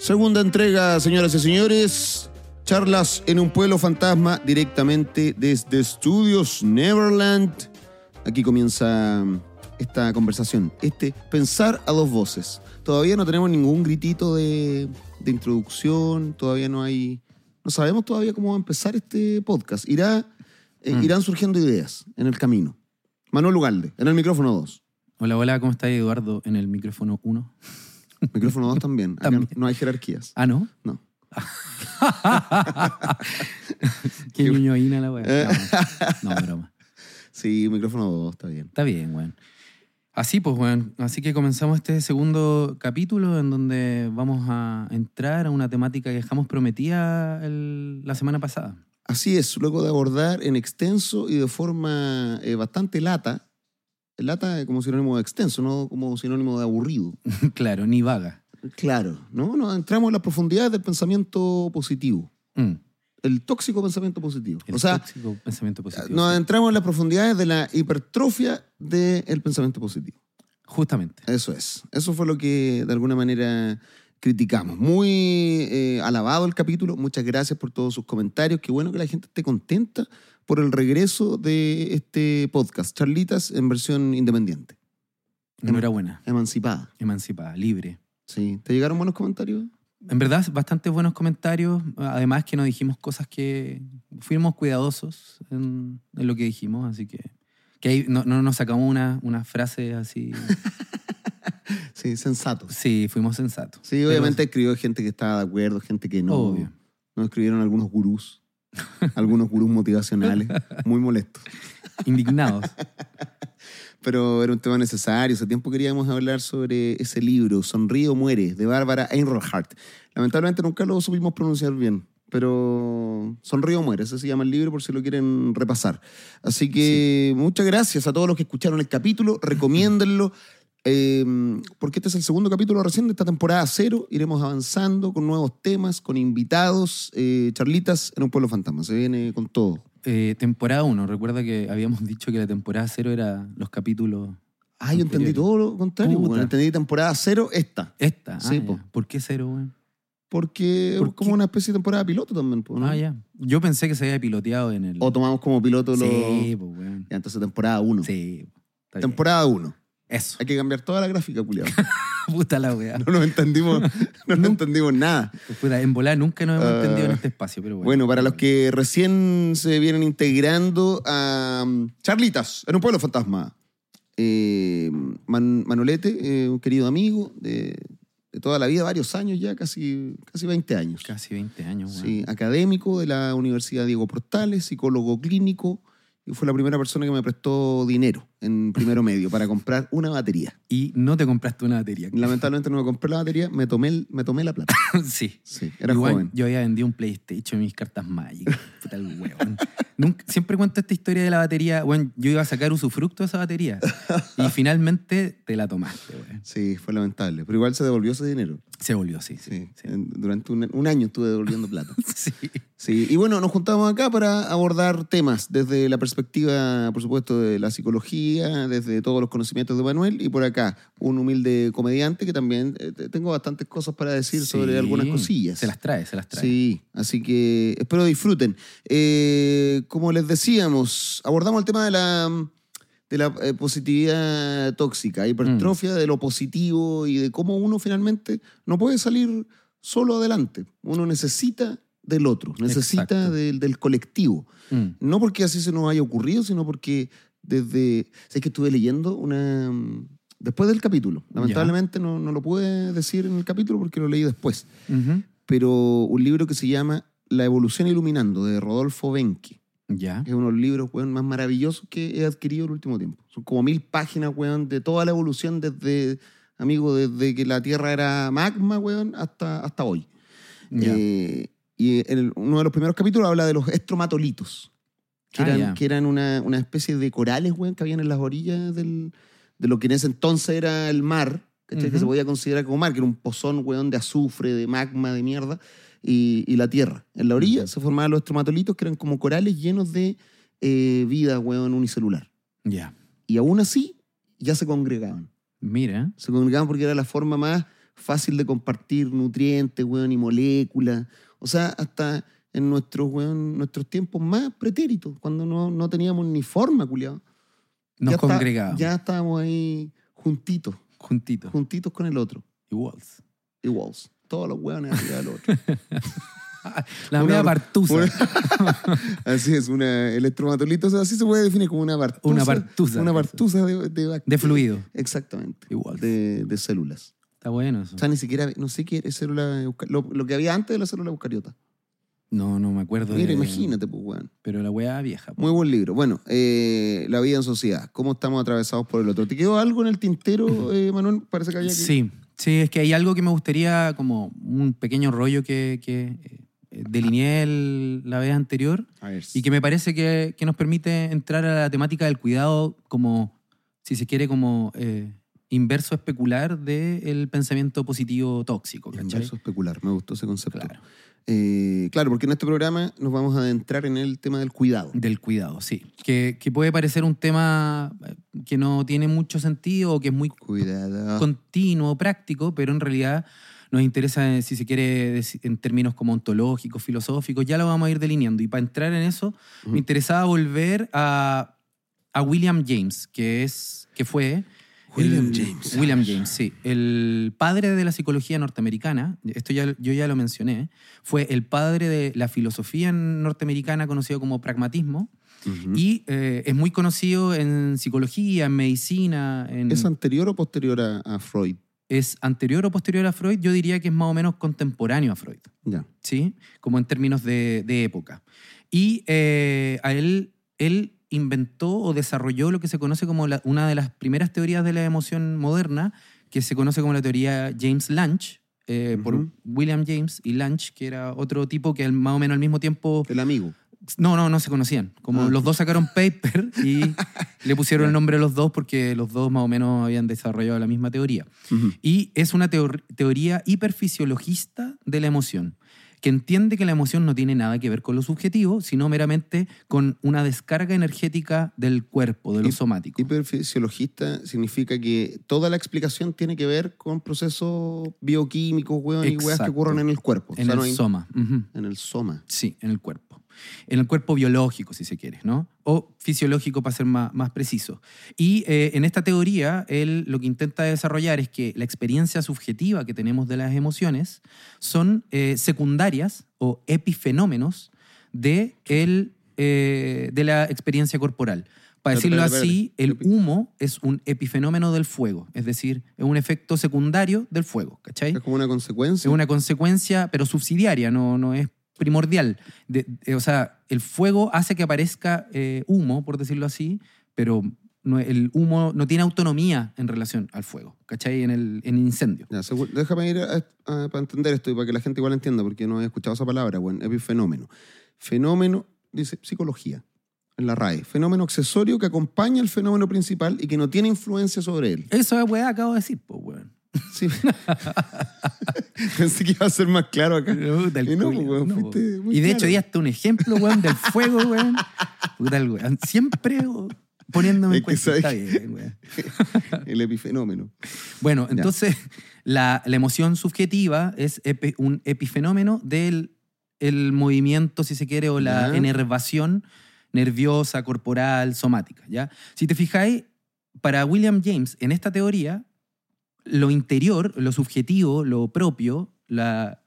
Segunda entrega, señoras y señores. Charlas en un pueblo fantasma directamente desde Estudios Neverland. Aquí comienza esta conversación, este pensar a dos voces. Todavía no tenemos ningún gritito de, de introducción, todavía no hay... No sabemos todavía cómo va a empezar este podcast. Irá, eh, Mm. Irán surgiendo ideas en el camino. Manuel Ugalde, en el micrófono 2. Hola, hola, ¿cómo está Eduardo en el micrófono 1? Micrófono 2 también. Acá También. no hay jerarquías. Ah, ¿no? No. Qué Qué- ñoñoína la weá. Eh. No, no, broma. Sí, micrófono 2, está bien. Está bien, weón. Así pues, weón. Así que comenzamos este segundo capítulo en donde vamos a entrar a una temática que dejamos prometida el- la semana pasada. Así es, luego de abordar en extenso y de forma eh, bastante lata, lata como sinónimo de extenso, no como sinónimo de aburrido. claro, ni vaga. Claro, ¿no? Nos entramos en las profundidades del pensamiento positivo, Mm. el tóxico pensamiento positivo. El o sea, tóxico pensamiento positivo. nos adentramos en las profundidades de la hipertrofia del pensamiento positivo. Justamente. Eso es. Eso fue lo que de alguna manera criticamos. Muy eh, alabado el capítulo. Muchas gracias por todos sus comentarios. Qué bueno que la gente esté contenta por el regreso de este podcast. Charlitas en versión independiente. Enhorabuena. Emancipada. Emancipada, libre. Sí. ¿Te llegaron buenos comentarios? En verdad, bastante buenos comentarios. Además que nos dijimos cosas que fuimos cuidadosos en, en lo que dijimos, así que, que ahí no, no nos sacamos una, una frase así. Sí, sensatos. Sí, fuimos sensatos. Sí, obviamente escribió gente que estaba de acuerdo, gente que no. Obvio. Nos escribieron algunos gurús. Algunos gurús motivacionales. Muy molestos. Indignados. pero era un tema necesario. Hace tiempo queríamos hablar sobre ese libro, Sonríe o Muere, de Bárbara Einrolhart. Lamentablemente nunca lo supimos pronunciar bien, pero Sonríe o Muere, ese se llama el libro por si lo quieren repasar. Así que muchas gracias a todos los que escucharon el capítulo, recomiéndenlo. Eh, porque este es el segundo capítulo recién de esta temporada cero. Iremos avanzando con nuevos temas, con invitados, eh, charlitas en un pueblo fantasma. Se viene con todo. Eh, temporada 1. Recuerda que habíamos dicho que la temporada 0 era los capítulos. Ah, yo entendí todo lo contrario. Bueno, entendí temporada cero esta. Esta. Sí, ah, po. ¿Por qué 0, weón? Porque ¿Por es como qué? una especie de temporada piloto también, po, ¿no? Ah, ya. Yo pensé que se había piloteado en el. O tomamos como piloto los... Sí, pues, weón. Ya, entonces temporada 1. Sí. Temporada 1. Eso. Hay que cambiar toda la gráfica, culiado. Puta la weá. No nos entendimos, no nos entendimos nada. Puta, en volar nunca nos hemos Ah. entendido en este espacio, pero bueno. Bueno, para los que recién se vienen integrando a um, Charlitas, en un pueblo fantasma. Eh, Man- Manolete, eh, un querido amigo de, de toda la vida, varios años ya, casi, casi 20 años. Casi 20 años, weón. Sí, académico de la Universidad Diego Portales, psicólogo clínico, y fue la primera persona que me prestó dinero en primero medio para comprar una batería. Y no te compraste una batería. Lamentablemente no me compré la batería, me tomé, el- me tomé la plata. sí. Sí, era Igual, joven. Yo había vendido un PlayStation y mis cartas Magic. Puta el weón. Nunca- siempre cuento esta historia de la batería. Bueno, yo iba a sacar usufructo de esa batería. Y finalmente te la tomaste, weón. Sí, fue lamentable. Pero igual se devolvió ese dinero. Se volvió, sí. Sí. Sí, sí. en- durante un, un año estuve devolviendo plata. Sí. Sí, y bueno, nos juntamos acá para abordar temas desde la perspectiva, por supuesto, de la psicología, desde todos los conocimientos de Manuel, y por acá, un humilde comediante que también eh, te- tengo bastantes cosas para decir sobre Sí. algunas cosillas. Se las trae, se las trae. Sí, así que espero disfruten. Eh, como les decíamos, abordamos el tema de la, de la eh, positividad tóxica, hipertrofia de lo positivo y de cómo uno finalmente no puede salir solo adelante. Uno necesita del otro, necesita del, del colectivo. Mm. No porque así se nos haya ocurrido, sino porque desde... Sé que estuve leyendo una... Después del capítulo. Lamentablemente no, no lo pude decir en el capítulo porque lo leí después pero un libro que se llama La evolución iluminando, de Rodolfo Benke, Ya. es uno de los libros weón, más maravillosos que he adquirido en el último tiempo. Son como mil páginas, weón, de toda la evolución desde, amigo, desde que la Tierra era magma, weón, hasta, hasta hoy. Eh, y en el- uno de los primeros capítulos habla de los estromatolitos, que Ah, eran, que eran una, una especie de corales, weón, que habían en las orillas del, de lo que en ese entonces era el mar, que se podía considerar como mar, que era un pozón, weón, de azufre, de magma, de mierda, y, y la tierra. En la orilla se formaban los estromatolitos, que eran como corales llenos de eh, vida, weón, unicelular. Ya. Y aún así, ya se congregaban. Mira. Se congregaban porque era la forma más fácil de compartir nutrientes, weón, y moléculas. O sea, hasta en nuestros, weón, nuestros tiempos más pretéritos, cuando no, no teníamos ni forma, culiado. Nos ya está- ya estábamos ahí juntitos, juntitos. juntitos con el otro. Iguals. Iguals. Todos los hueones arriba del otro. La Una- partusa. una- así es, una electromatolito, o sea, así se puede definir como una partusa. Una partusa, Una partusa de, de, De fluido. Exactamente. Igual. De, de células. Está bueno eso. O sea, ni siquiera, no sé qué es célula, lo, lo que había antes de la célula eucariota. No, no me acuerdo. Mira, de- imagínate, pues, weón. Pero la weá vieja. po. Muy buen libro. Bueno, eh, La vida en sociedad. ¿Cómo estamos atravesados por el otro? ¿Te quedó algo en el tintero, eh, Manuel? Parece que había que... Sí, sí, es que hay algo que me gustaría, como un pequeño rollo que, que eh, delineé el- la vez anterior A ver. y que me parece que, que nos permite entrar a la temática del cuidado como, si se quiere, como inverso especular del pensamiento positivo tóxico. ¿cachai? Inverso especular. Me gustó ese concepto. Claro, Eh, claro, porque en este programa nos vamos a adentrar en el tema del cuidado. del cuidado, sí. Que, que puede parecer un tema eh, que no tiene mucho sentido o que es muy Cuidado. continuo, práctico, pero en realidad nos interesa, eh, si se quiere, en términos como ontológicos, filosóficos, ya lo vamos a ir delineando. Y para entrar en eso, me interesaba volver a, a William James, que, es, que fue... William el- James. William James, sí. El padre de la psicología norteamericana, esto ya, yo ya lo mencioné, fue el padre de la filosofía norteamericana conocido como pragmatismo y eh, es muy conocido en psicología, en medicina, en, ¿Es anterior o posterior a, a Freud? es anterior o posterior a Freud, yo diría que es más o menos contemporáneo a Freud, Ya. ¿sí? Como en términos de, de época. Y eh, a él, él inventó o desarrolló lo que se conoce como la- una de las primeras teorías de la emoción moderna, que se conoce como la teoría James Lange, eh, por. William James y Lange, que era otro tipo que más o menos al mismo tiempo El amigo. no, no, no se conocían. Como Ah. los dos sacaron paper y le pusieron el nombre a los dos porque los dos más o menos habían desarrollado la misma teoría. Y es una teor- teoría hiperfisiologista de la emoción, que entiende que la emoción no tiene nada que ver con lo subjetivo, sino meramente con una descarga energética del cuerpo, de lo somático. Hiperfisiologista significa que toda la explicación tiene que ver con procesos bioquímicos, weón, y weas que ocurren en el cuerpo. en O sea, el no hay- soma. En el soma. Sí, en el cuerpo. En el cuerpo biológico, si se quiere, ¿no? O fisiológico, para ser más, más preciso. Y eh, en esta teoría, él lo que intenta desarrollar es que la experiencia subjetiva que tenemos de las emociones son eh, secundarias o epifenómenos de, el, eh, de la experiencia corporal. Para decirlo así, el humo es un epifenómeno del fuego, es decir, es un efecto secundario del fuego, ¿cachai? Es como una consecuencia. Es una consecuencia, pero subsidiaria, no, no es primordial. De- de- o sea, el fuego hace que aparezca eh, humo, por decirlo así, pero no- el humo no tiene autonomía en relación al fuego, ¿cachai? En el, en incendio. Ya, déjame ir a- a- para entender esto y para que la gente igual entienda, porque no he escuchado esa palabra, bueno, epifenómeno. Fenómeno, dice psicología, en la RAE. Fenómeno accesorio que acompaña al fenómeno principal y que no tiene influencia sobre él. Eso es weá, acabo de decir, pues, weón. Sí. Pensé que iba a ser más claro acá. Puta, el Y no, pues, weón, no, fuiste weón. muy Y de claro. hecho, ya hasta un ejemplo, weón, del fuego, weón. Puta, el weón. Siempre poniéndome en cuenta. Está bien, weón. El epifenómeno. Bueno, Ya. entonces la, la emoción subjetiva es epi- un epifenómeno del el movimiento, si se quiere, o la Ya. enervación nerviosa, corporal, somática. ¿ya? Si te fijáis, para William James, en esta teoría, lo interior, lo subjetivo, lo propio, la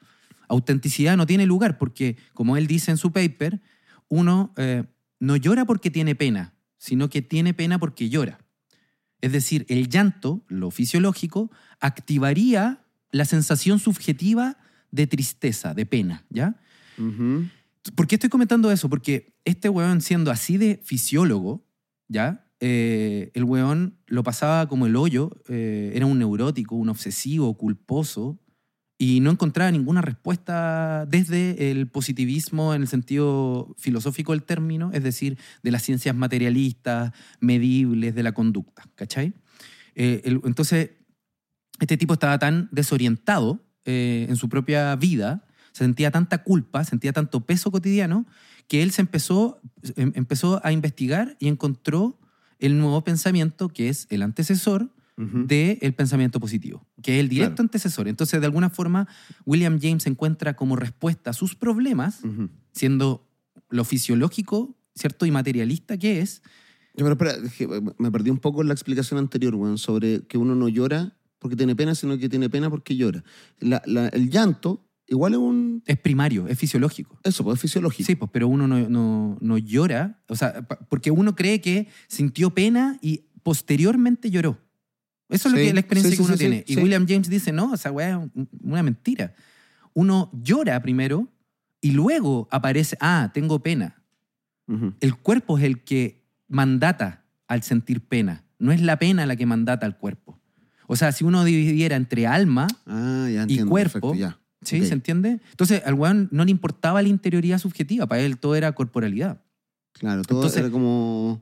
autenticidad no tiene lugar, porque, como él dice en su paper, uno eh, no llora porque tiene pena, sino que tiene pena porque llora. Es decir, el llanto, lo fisiológico, activaría la sensación subjetiva de tristeza, de pena, ¿ya? Ujú. ¿Por qué estoy comentando eso? Porque este weón, siendo así de fisiólogo, ¿ya? Eh, el weón lo pasaba como el hoyo, eh, era un neurótico, un obsesivo, culposo, y no encontraba ninguna respuesta desde el positivismo en el sentido filosófico del término, es decir, de las ciencias materialistas, medibles, de la conducta, ¿cachai? Eh, entonces, este tipo estaba tan desorientado eh, en su propia vida, sentía tanta culpa, sentía tanto peso cotidiano, que él se empezó, em- empezó a investigar y encontró el nuevo pensamiento que es el antecesor Ujú. del pensamiento positivo, que es el directo Claro. antecesor. Entonces, de alguna forma, William James encuentra como respuesta a sus problemas, siendo lo fisiológico, ¿cierto? Y materialista que es, pero espera, me perdí un poco en la explicación anterior, sobre que uno no llora porque tiene pena, sino que tiene pena porque llora. La- la- el llanto igual es un... es primario, es fisiológico. Eso, pues es fisiológico. Sí, pues, pero uno no, no- no llora, o sea, porque uno cree que sintió pena y posteriormente lloró. Eso es lo Sí, que la experiencia sí, que uno sí, tiene. y. William James dice, no, esa weá es un- una mentira. Uno llora primero y luego aparece, ah, tengo pena. El cuerpo es el que mandata al sentir pena, no es la pena la que mandata al cuerpo. O sea, si uno dividiera entre alma, Ah, ya entiendo. cuerpo, perfecto, ya. ¿Sí? ¿Se entiende? Entonces, al weón no le importaba la interioridad subjetiva, para él todo era corporalidad. Claro, todo Entonces- era como...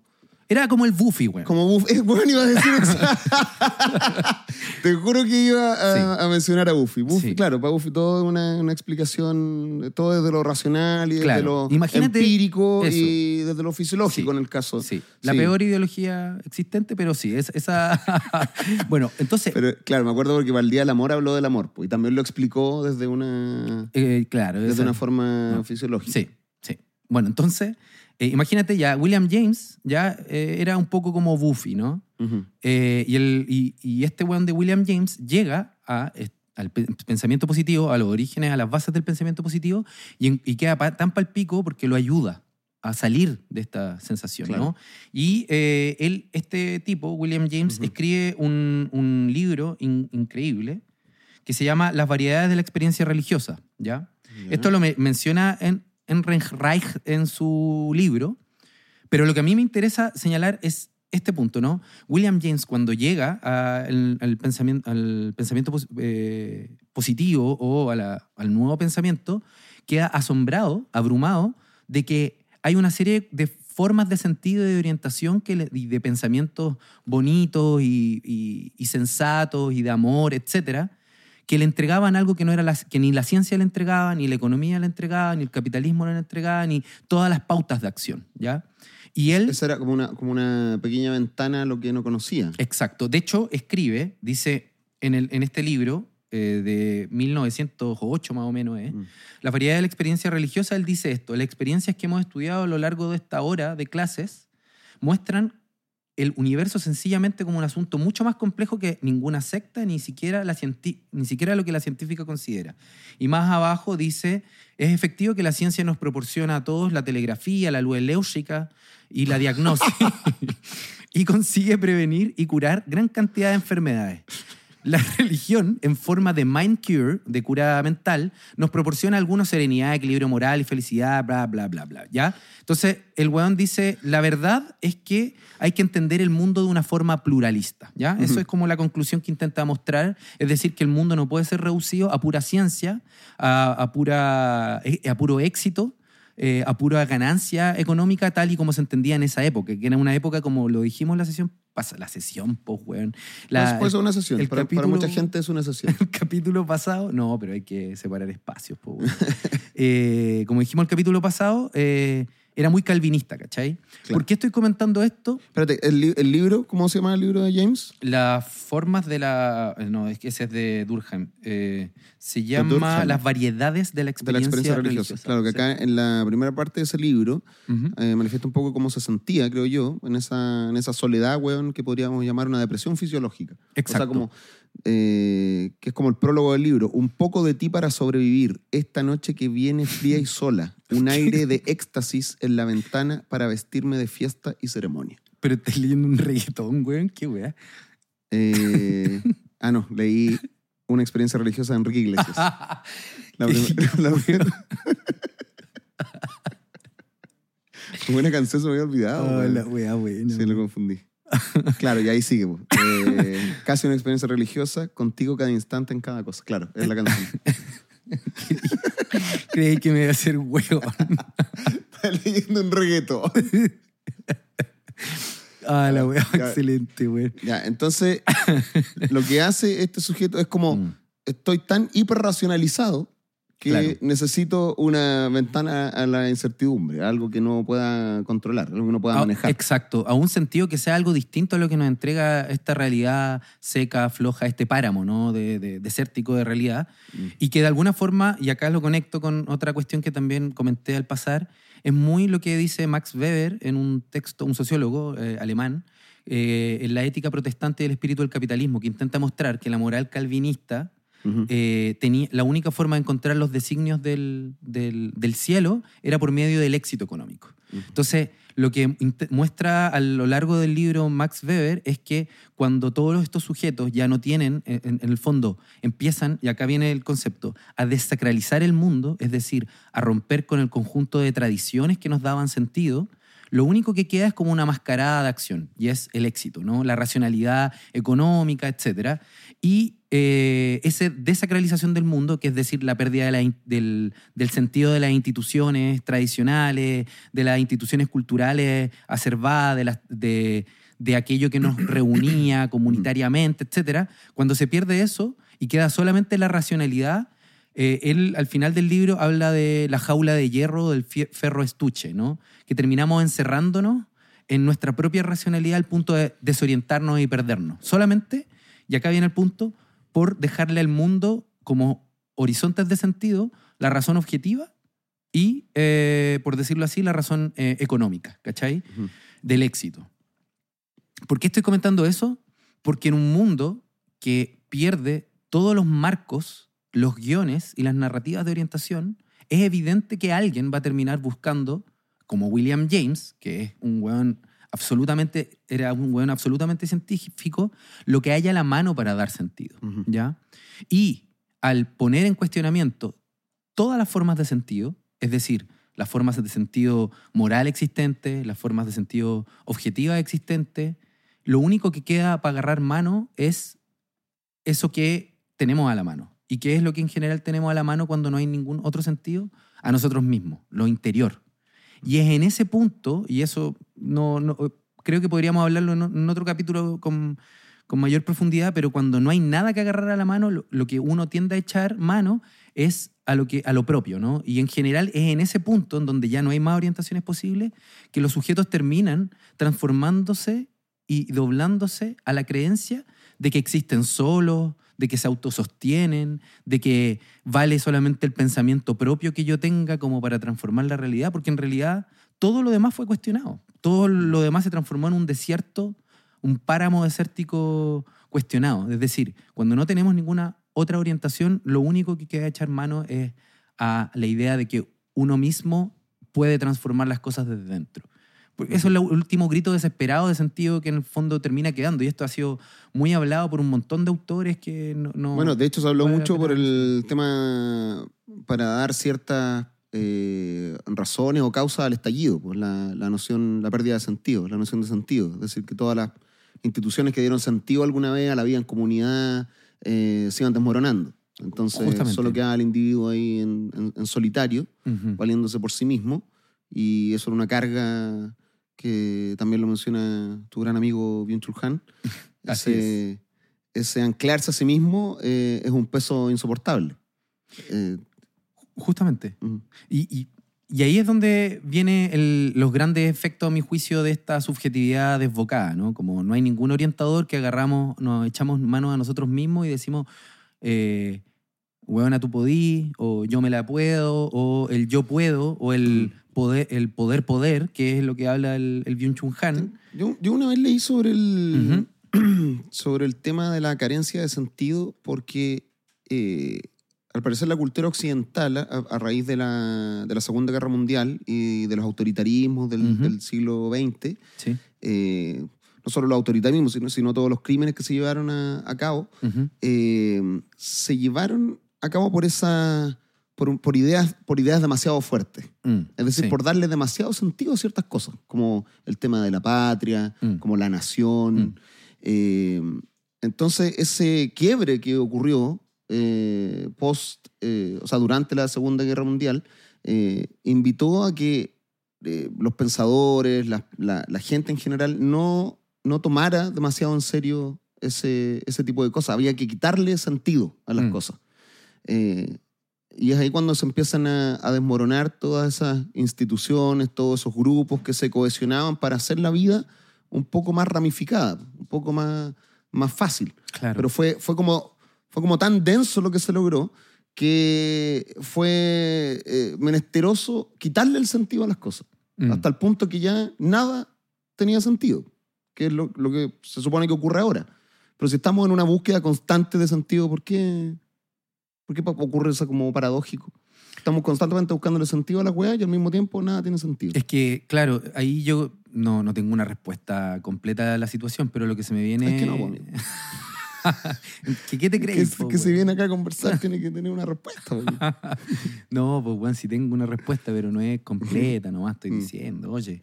Era como el Buffy, weón. Como Buffy. Eh, bueno, iba a decir Te juro que iba a, Sí. a mencionar a Buffy. Buffy, Sí. claro, para Buffy todo es una, una explicación, todo desde lo racional y desde Claro. lo Imagínate empírico eso. y desde lo fisiológico Sí. en el caso. Sí, la peor ideología existente, pero sí, es, esa... bueno, entonces, Pero claro, me acuerdo porque para el Día del Amor habló del amor pues, y también lo explicó desde una, eh, claro. desde esa- una forma no. fisiológica. Sí, sí. Bueno, entonces, eh, imagínate ya, William James ya eh, era un poco como Buffy, ¿no? Ujú. Eh, y, el, y, y este weón de William James llega a, al pe- pensamiento positivo, a los orígenes, a las bases del pensamiento positivo, y, y queda pa- tan palpico porque lo ayuda a salir de esta sensación, Claro. ¿no? Y eh, él, este tipo, William James, Ujú. escribe un, un libro in- increíble que se llama Las variedades de la experiencia religiosa, ¿ya? Ya. Esto lo me- menciona en, en Reich en su libro, pero lo que a mí me interesa señalar es este punto, ¿no? William James, cuando llega al, pensamiento, al pensamiento eh, positivo o al nuevo pensamiento, queda asombrado, abrumado, de que hay una serie de formas de sentido y de orientación que le- y de pensamientos bonitos y, y- y sensatos y de amor, etcétera, que le entregaban algo que, no era la- que ni la ciencia le entregaba, ni la economía le entregaba, ni el capitalismo le entregaba, ni todas las pautas de acción, ¿ya? Y él... Esa era como una, como una pequeña ventana a lo que no conocía. Exacto. De hecho, escribe, dice en, el, en este libro eh, de 1908 más o menos, ¿eh? Mm. La variedad de la experiencia religiosa, él dice esto, las experiencias que hemos estudiado a lo largo de esta hora de clases muestran el universo sencillamente como un asunto mucho más complejo que ninguna secta, ni siquiera, la ni siquiera lo que la científica considera. Y más abajo dice, es efectivo que la ciencia nos proporciona a todos la telegrafía, la luz eléutrica y la diagnosis, y consigue prevenir y curar gran cantidad de enfermedades. La religión, en forma de mind cure, de cura mental, nos proporciona alguna serenidad, equilibrio moral y felicidad, bla, bla, bla, bla. ¿Ya? Entonces, el weón dice, la verdad es que hay que entender el mundo de una forma pluralista. ¿Ya? Eso Ujú. es como la conclusión que intenta mostrar, es decir, que el mundo no puede ser reducido a pura ciencia, a, a pura, eh, a puro éxito, eh, a pura ganancia económica, tal y como se entendía en esa época, que era una época, como lo dijimos en la sesión, pasa la sesión, pues, weón. La- Después es una sesión. el Para, para capítulo- mucha gente es una sesión. el capítulo pasado, no, pero hay que separar espacios. po, weón. Eh, como dijimos el capítulo pasado, eh, era muy calvinista, ¿cachai? Claro. ¿Por qué estoy comentando esto? Espérate, ¿el, li- el libro, ¿cómo se llama el libro de James? Las formas de la... No, es que ese es de Durkheim. Eh, se llama Durkheim. Las variedades de la De la experiencia, experiencia religiosa. Claro, que Sí. acá en la primera parte de ese libro eh, manifiesta un poco cómo se sentía, creo yo, en esa, en esa soledad, weón, que podríamos llamar una depresión fisiológica. Exacto. O sea, como, eh, que es como el prólogo del libro. Un poco de ti para sobrevivir. Esta noche que viene fría y sola. Un aire de éxtasis en la ventana para vestirme de fiesta y ceremonia. Pero estás leyendo un reggaetón, weón. Qué weá. Eh, ah, no, leí una experiencia religiosa de Enrique Iglesias. La primera- la una canción se me había olvidado. Oh, la weá, buena. Sí, lo confundí. Claro, y ahí sigue. Eh, casi una experiencia religiosa, contigo cada instante en cada cosa. Claro, es la canción. Creí que me iba a hacer huevo. Está leyendo un reggaetón. Ah, la weá, excelente, weón. Ya, entonces, lo que hace este sujeto es como, Mm. estoy tan hiperracionalizado que Claro. necesito una ventana a la incertidumbre, algo que no pueda controlar, algo que no pueda Ah, manejar. Exacto, a un sentido que sea algo distinto a lo que nos entrega esta realidad seca, floja, este páramo, ¿no? De, de- desértico de realidad. Mm. Y que de alguna forma, y acá lo conecto con otra cuestión que también comenté al pasar, es muy lo que dice Max Weber en un texto, un sociólogo eh, alemán, eh, en la ética protestante del espíritu del capitalismo, que intenta mostrar que la moral calvinista Eh, tenía, la única forma de encontrar los designios del, del- del cielo era por medio del éxito económico. Entonces, lo que muestra a lo largo del libro Max Weber es que cuando todos estos sujetos ya no tienen, en, en- en el fondo, empiezan, y acá viene el concepto, a desacralizar el mundo, es decir, a romper con el conjunto de tradiciones que nos daban sentido, lo único que queda es como una mascarada de acción, y es el éxito, ¿no? la racionalidad económica, etc. Y eh, esa desacralización del mundo, que es decir, la pérdida de la in- del, del sentido de las instituciones tradicionales, de las instituciones culturales acervadas, de, las- de, de aquello que nos reunía comunitariamente, etc. Cuando se pierde eso y queda solamente la racionalidad, eh, él al final del libro habla de la jaula de hierro del ferro estuche, ¿no? que terminamos encerrándonos en nuestra propia racionalidad al punto de desorientarnos y perdernos. Solamente, y acá viene el punto, por dejarle al mundo como horizontes de sentido la razón objetiva y, eh, por decirlo así, la razón eh, económica, ¿cachai? Ujú. Del éxito. ¿Por qué estoy comentando eso? Porque en un mundo que pierde todos los marcos, los guiones y las narrativas de orientación, es evidente que alguien va a terminar buscando, como William James, que es un weón absolutamente, era un weón absolutamente científico, lo que haya a la mano para dar sentido. ¿ya? Y al poner en cuestionamiento todas las formas de sentido, es decir, las formas de sentido moral existentes, las formas de sentido objetiva existentes, lo único que queda para agarrar mano es eso que tenemos a la mano. ¿Y qué es lo que en general tenemos a la mano cuando no hay ningún otro sentido? A nosotros mismos, lo interior. Y es en ese punto, y eso no, no- creo que podríamos hablarlo en, otro capítulo con, con mayor profundidad, pero cuando no hay nada que agarrar a la mano, lo, lo que uno tiende a echar mano es a lo, que, a lo propio, ¿no? Y en general es en ese punto, en donde ya no hay más orientaciones posibles, que los sujetos terminan transformándose y doblándose a la creencia de que existen solos, de que se autosostienen, de que vale solamente el pensamiento propio que yo tenga como para transformar la realidad, porque en realidad todo lo demás fue cuestionado. Todo lo demás se transformó en un desierto, un páramo desértico cuestionado. Es decir, cuando no tenemos ninguna otra orientación, lo único que queda echar mano es a la idea de que uno mismo puede transformar las cosas desde dentro. Porque eso es el último grito desesperado de sentido que en el fondo termina quedando. Y esto ha sido muy hablado por un montón de autores que no... no- Bueno, de hecho se habló mucho por el tema para dar ciertas eh, razones o causas al estallido, pues la, la noción, la pérdida de sentido, la noción de sentido. Es decir, que todas las instituciones que dieron sentido alguna vez a la vida en comunidad eh, se iban desmoronando. Entonces Justamente. solo quedaba el individuo ahí en, en- en solitario, valiéndose por sí mismo, y eso era una carga que también lo menciona tu gran amigo Han. Así ese, ese anclarse a sí mismo eh, es un peso insoportable. Eh, Justamente. mm, Y, y- y ahí es donde vienen los grandes efectos, a mi juicio, de esta subjetividad desbocada, ¿no? Como no hay ningún orientador que agarramos, nos echamos manos a nosotros mismos y decimos, eh, huevona, tú podí, o yo me la puedo, o el yo puedo, o el poder, el poder poder, que es lo que habla el, el Byung-Chul Han. yo, yo una vez leí sobre el, sobre el tema de la carencia de sentido porque eh, al parecer la cultura occidental, a, a raíz de la, de la Segunda Guerra Mundial y de los autoritarismos del, Ujú. del siglo XX, Sí. eh, no solo los autoritarismos, sino, sino todos los crímenes que se llevaron a, a cabo, Ujú. eh, se llevaron a cabo por esa por, por ideas por ideas demasiado fuertes Mm, es decir sí. por darle demasiado sentido a ciertas cosas como el tema de la patria Mm. como la nación Mm. Eh, entonces ese quiebre que ocurrió eh, post eh, o sea durante la segunda guerra mundial eh, invitó a que eh, los pensadores la, la- la gente en general no no tomara demasiado en serio ese, ese tipo de cosas. Había que quitarle sentido a las Mm. cosas. Y es ahí cuando se empiezan a, a desmoronar todas esas instituciones, todos esos grupos que se cohesionaban para hacer la vida un poco más ramificada, un poco más, más fácil. Claro. Pero fue, fue, como, fue como tan denso lo que se logró que fue eh, menesteroso quitarle el sentido a las cosas, Mm. hasta el punto que ya nada tenía sentido, que es lo, lo que se supone que ocurre ahora. Pero si estamos en una búsqueda constante de sentido, ¿por qué, por qué pa- ocurre eso como paradójico? Estamos constantemente buscándole sentido a las weas y al mismo tiempo nada tiene sentido. Es que, claro, ahí yo no, no tengo una respuesta completa a la situación, pero lo que se me viene... Es que no. ¿Qué, qué te que, crees? po, que si viene acá a conversar tiene que tener una respuesta. no, pues bueno, sí tengo una respuesta, pero no es completa, nomás estoy Mm. diciendo, oye.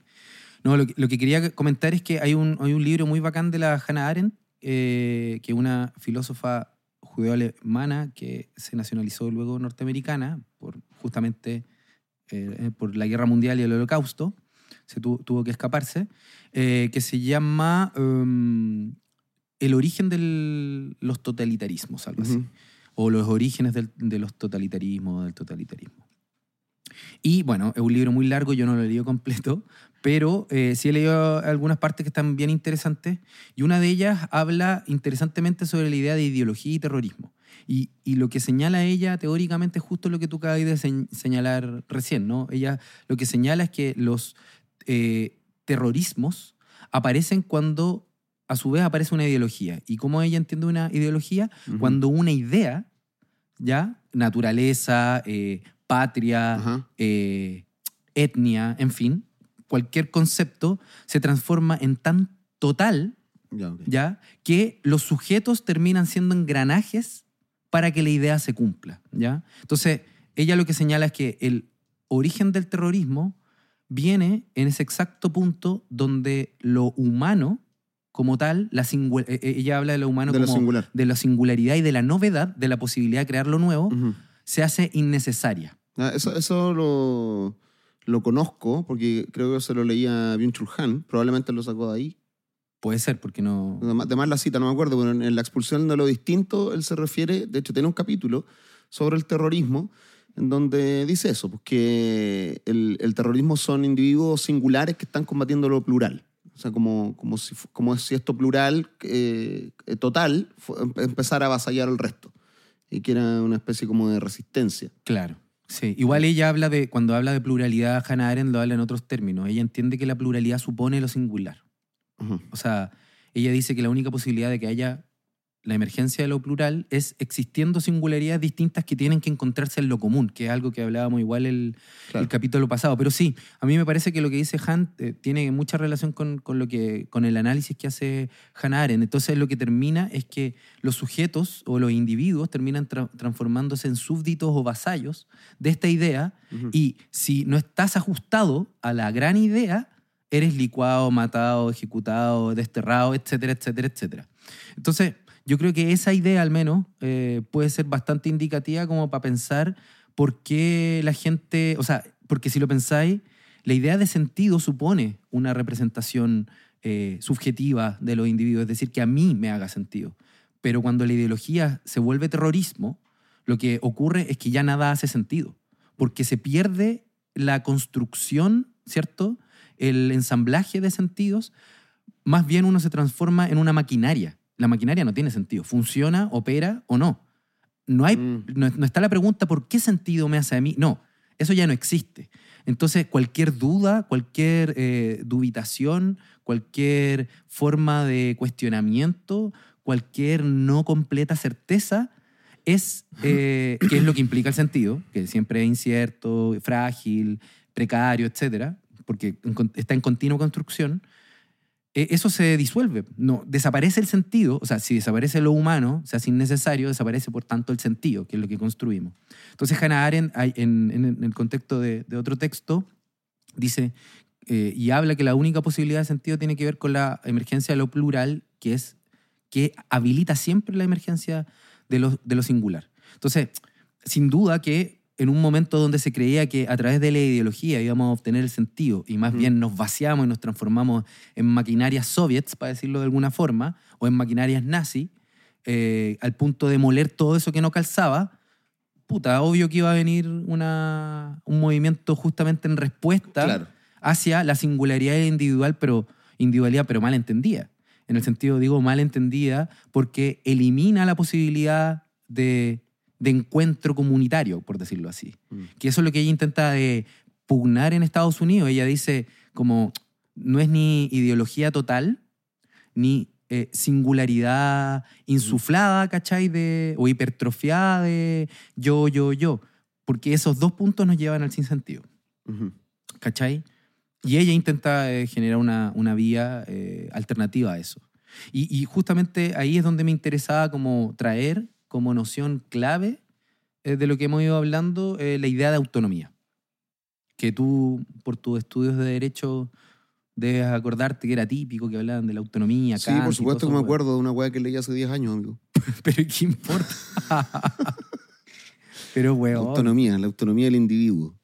No, lo, que- lo que quería comentar es que hay un, hay un libro muy bacán de la Hannah Arendt, eh, que es una filósofa judeo-alemana que se nacionalizó luego norteamericana por justamente eh, por la guerra mundial y el holocausto, se tu- tuvo que escaparse, eh, que se llama um, El origen de los totalitarismos, algo así Ujú. o los orígenes del- de los totalitarismos, del totalitarismo. Y bueno, es un libro muy largo, yo no lo he leído completo, pero eh, sí he leído algunas partes que están bien interesantes y una de ellas habla interesantemente sobre la idea de ideología y terrorismo. Y, y lo que señala ella teóricamente es justo lo que tú acabas de señ- señalar recién, ¿no? Ella lo que señala es que los eh, terrorismos aparecen cuando a su vez aparece una ideología. ¿Y cómo ella entiende una ideología? Ujú. Cuando una idea, ¿ya? Naturaleza, eh, patria, eh, etnia, en fin, cualquier concepto se transforma en tan total, Ya. Que los sujetos terminan siendo engranajes para que la idea se cumpla, ¿ya? Entonces, ella lo que señala es que el origen del terrorismo viene en ese exacto punto donde lo humano como tal, la eh, eh, ella habla de lo humano De como de la singularidad y de la novedad, de la posibilidad de crear lo nuevo, se hace innecesaria. Ah, Eso, eso lo, lo conozco porque creo que se lo leía Byung-Chul Han, probablemente lo sacó de ahí. Puede ser, porque no... Además la cita, no me acuerdo, pero en, la expulsión de lo distinto él se refiere, de hecho tiene un capítulo sobre el terrorismo en donde dice eso, pues que el, el terrorismo son individuos singulares que están combatiendo lo plural. O sea, como, como, si, como si esto plural eh, total em- empezara a avasallar al resto. Y que era una especie como de resistencia. Claro. Sí, igual ella habla de, cuando habla de pluralidad, Hannah Arendt lo habla en otros términos. Ella entiende que la pluralidad supone lo singular. O sea, ella dice que la única posibilidad de que haya la emergencia de lo plural es existiendo singularidades distintas que tienen que encontrarse en lo común, que es algo que hablábamos igual el, Claro. el capítulo pasado. Pero sí, a mí me parece que lo que dice Hunt eh, tiene mucha relación con, con lo que, con el análisis que hace Hannah Arendt. Entonces lo que termina es que los sujetos o los individuos terminan tra- transformándose en súbditos o vasallos de esta idea Ujú. y si no estás ajustado a la gran idea, eres licuado, matado, ejecutado, desterrado, etcétera, etcétera, etcétera. Entonces, yo creo que esa idea al menos eh, puede ser bastante indicativa como para pensar por qué la gente, o sea, porque si lo pensáis, la idea de sentido supone una representación eh, subjetiva de los individuos, es decir, que a mí me haga sentido. Pero cuando la ideología se vuelve terrorismo, lo que ocurre es que ya nada hace sentido, porque se pierde la construcción, ¿cierto? El ensamblaje de sentidos, más bien uno se transforma en una maquinaria. La maquinaria no tiene sentido, funciona, opera o no. No, hay, Mm. no, no está la pregunta por qué sentido me hace a mí. No, eso ya no existe. Entonces, cualquier duda, cualquier eh, dubitación, cualquier forma de cuestionamiento, cualquier no completa certeza, es, eh, que es lo que implica el sentido, que siempre es incierto, frágil, precario, etcétera, porque está en continua construcción, eso se disuelve. No, desaparece el sentido, o sea, si desaparece lo humano, se hace innecesario, desaparece por tanto el sentido, que es lo que construimos. Entonces Hannah Arendt, en, el contexto de, de otro texto, dice eh, y habla que la única posibilidad de sentido tiene que ver con la emergencia de lo plural, que es que habilita siempre la emergencia de lo, de lo singular. Entonces, sin duda que en un momento donde se creía que a través de la ideología íbamos a obtener el sentido y más bien nos vaciamos y nos transformamos en maquinarias soviets, para decirlo de alguna forma, o en maquinarias nazi, eh, al punto de moler todo eso que no calzaba, puta, obvio que iba a venir una, un movimiento justamente en respuesta Claro. hacia la singularidad individual, pero individualidad, pero mal entendida. En el sentido, digo, mal entendida, porque elimina la posibilidad de, de encuentro comunitario, por decirlo así. Mm. Que eso es lo que ella intenta de pugnar en Estados Unidos. Ella dice como no es ni ideología total, ni eh, singularidad insuflada, ¿cachai? De, o hipertrofiada de yo, yo, yo. Porque esos dos puntos nos llevan al sinsentido. ¿cachai? Y ella intenta eh, generar una, una vía eh, alternativa a eso. Y, y justamente ahí es donde me interesaba como traer como noción clave eh, de lo que hemos ido hablando eh, la idea de autonomía. Que tú, por tus estudios de derecho, debes acordarte que era típico que hablaban de la autonomía. Sí, Kant por y supuesto que me acuerdo de una weá que leí hace 10 años, amigo. Pero ¿qué importa? Pero, La weón. autonomía, la autonomía del individuo.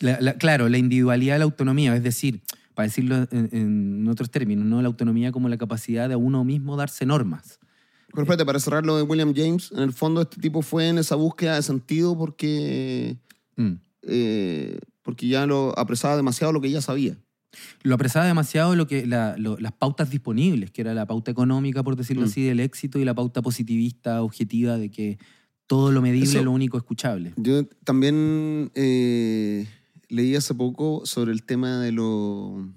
La- la- claro, la individualidad de la autonomía, es decir, para decirlo en, en otros términos, ¿no? la autonomía como la capacidad de uno mismo darse normas. Pero espérate, para cerrar lo de William James, en el fondo este tipo fue en esa búsqueda de sentido porque, Mm. eh, porque ya lo apresaba demasiado lo que ya sabía. Lo apresaba demasiado lo que, la- lo- las pautas disponibles, que era la pauta económica, por decirlo Mm. así, del éxito y la pauta positivista, objetiva, de que todo lo medible Eso- es lo único escuchable. Yo también eh, leí hace poco sobre el tema de lo,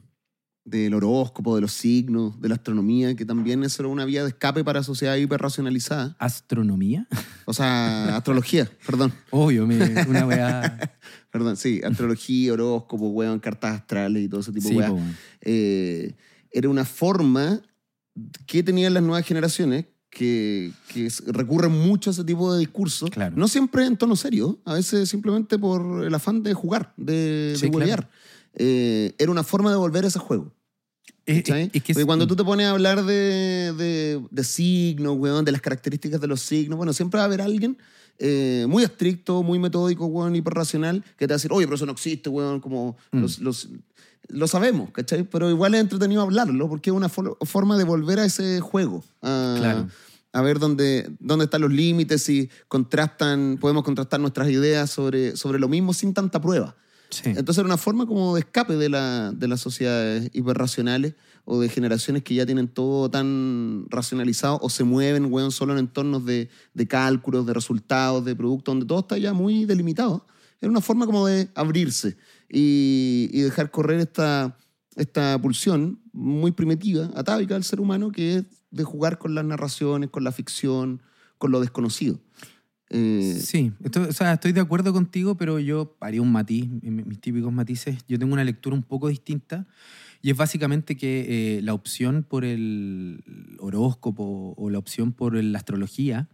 del horóscopo, de los signos, de la astronomía, que también eso era una vía de escape para sociedades hiperracionalizadas. ¿Astronomía? O sea, astrología, perdón. Obvio, me- una weá. Perdón, sí, astrología, horóscopo, weón, cartas astrales y todo ese tipo Sí, de po, weón. eh, era una forma que tenían las nuevas generaciones que, que recurren mucho a ese tipo de discursos. Claro. No siempre en tono serio, a veces simplemente por el afán de jugar, de, Sí, de claro. Eh, era una forma de volver a ese juego. Es- es- es que Porque cuando tú te pones a hablar de, de- de signos, weón, de las características de los signos, bueno, siempre va a haber alguien eh, muy estricto, muy metódico, weón, hiperracional, que te va a decir, oye, pero eso no existe, weón, como Mm. los, los- lo sabemos, ¿cachai? Pero igual es entretenido hablarlo, porque es una for- forma de volver a ese juego. A, Claro. a ver dónde, dónde están los límites, si contrastan, podemos contrastar nuestras ideas sobre, sobre lo mismo sin tanta prueba. Sí. Entonces era una forma como de escape de, la, de las sociedades hiperracionales o de generaciones que ya tienen todo tan racionalizado o se mueven, weón, solo en entornos de, de cálculos, de resultados, de productos, donde todo está ya muy delimitado. Era una forma como de abrirse y, y dejar correr esta, esta pulsión muy primitiva, atávica del ser humano, que es de jugar con las narraciones, con la ficción, con lo desconocido. Eh, Sí, esto- o sea, estoy de acuerdo contigo, pero yo haría un matiz, mis típicos matices. Yo tengo una lectura un poco distinta y es básicamente que eh, la opción por el horóscopo o la opción por la astrología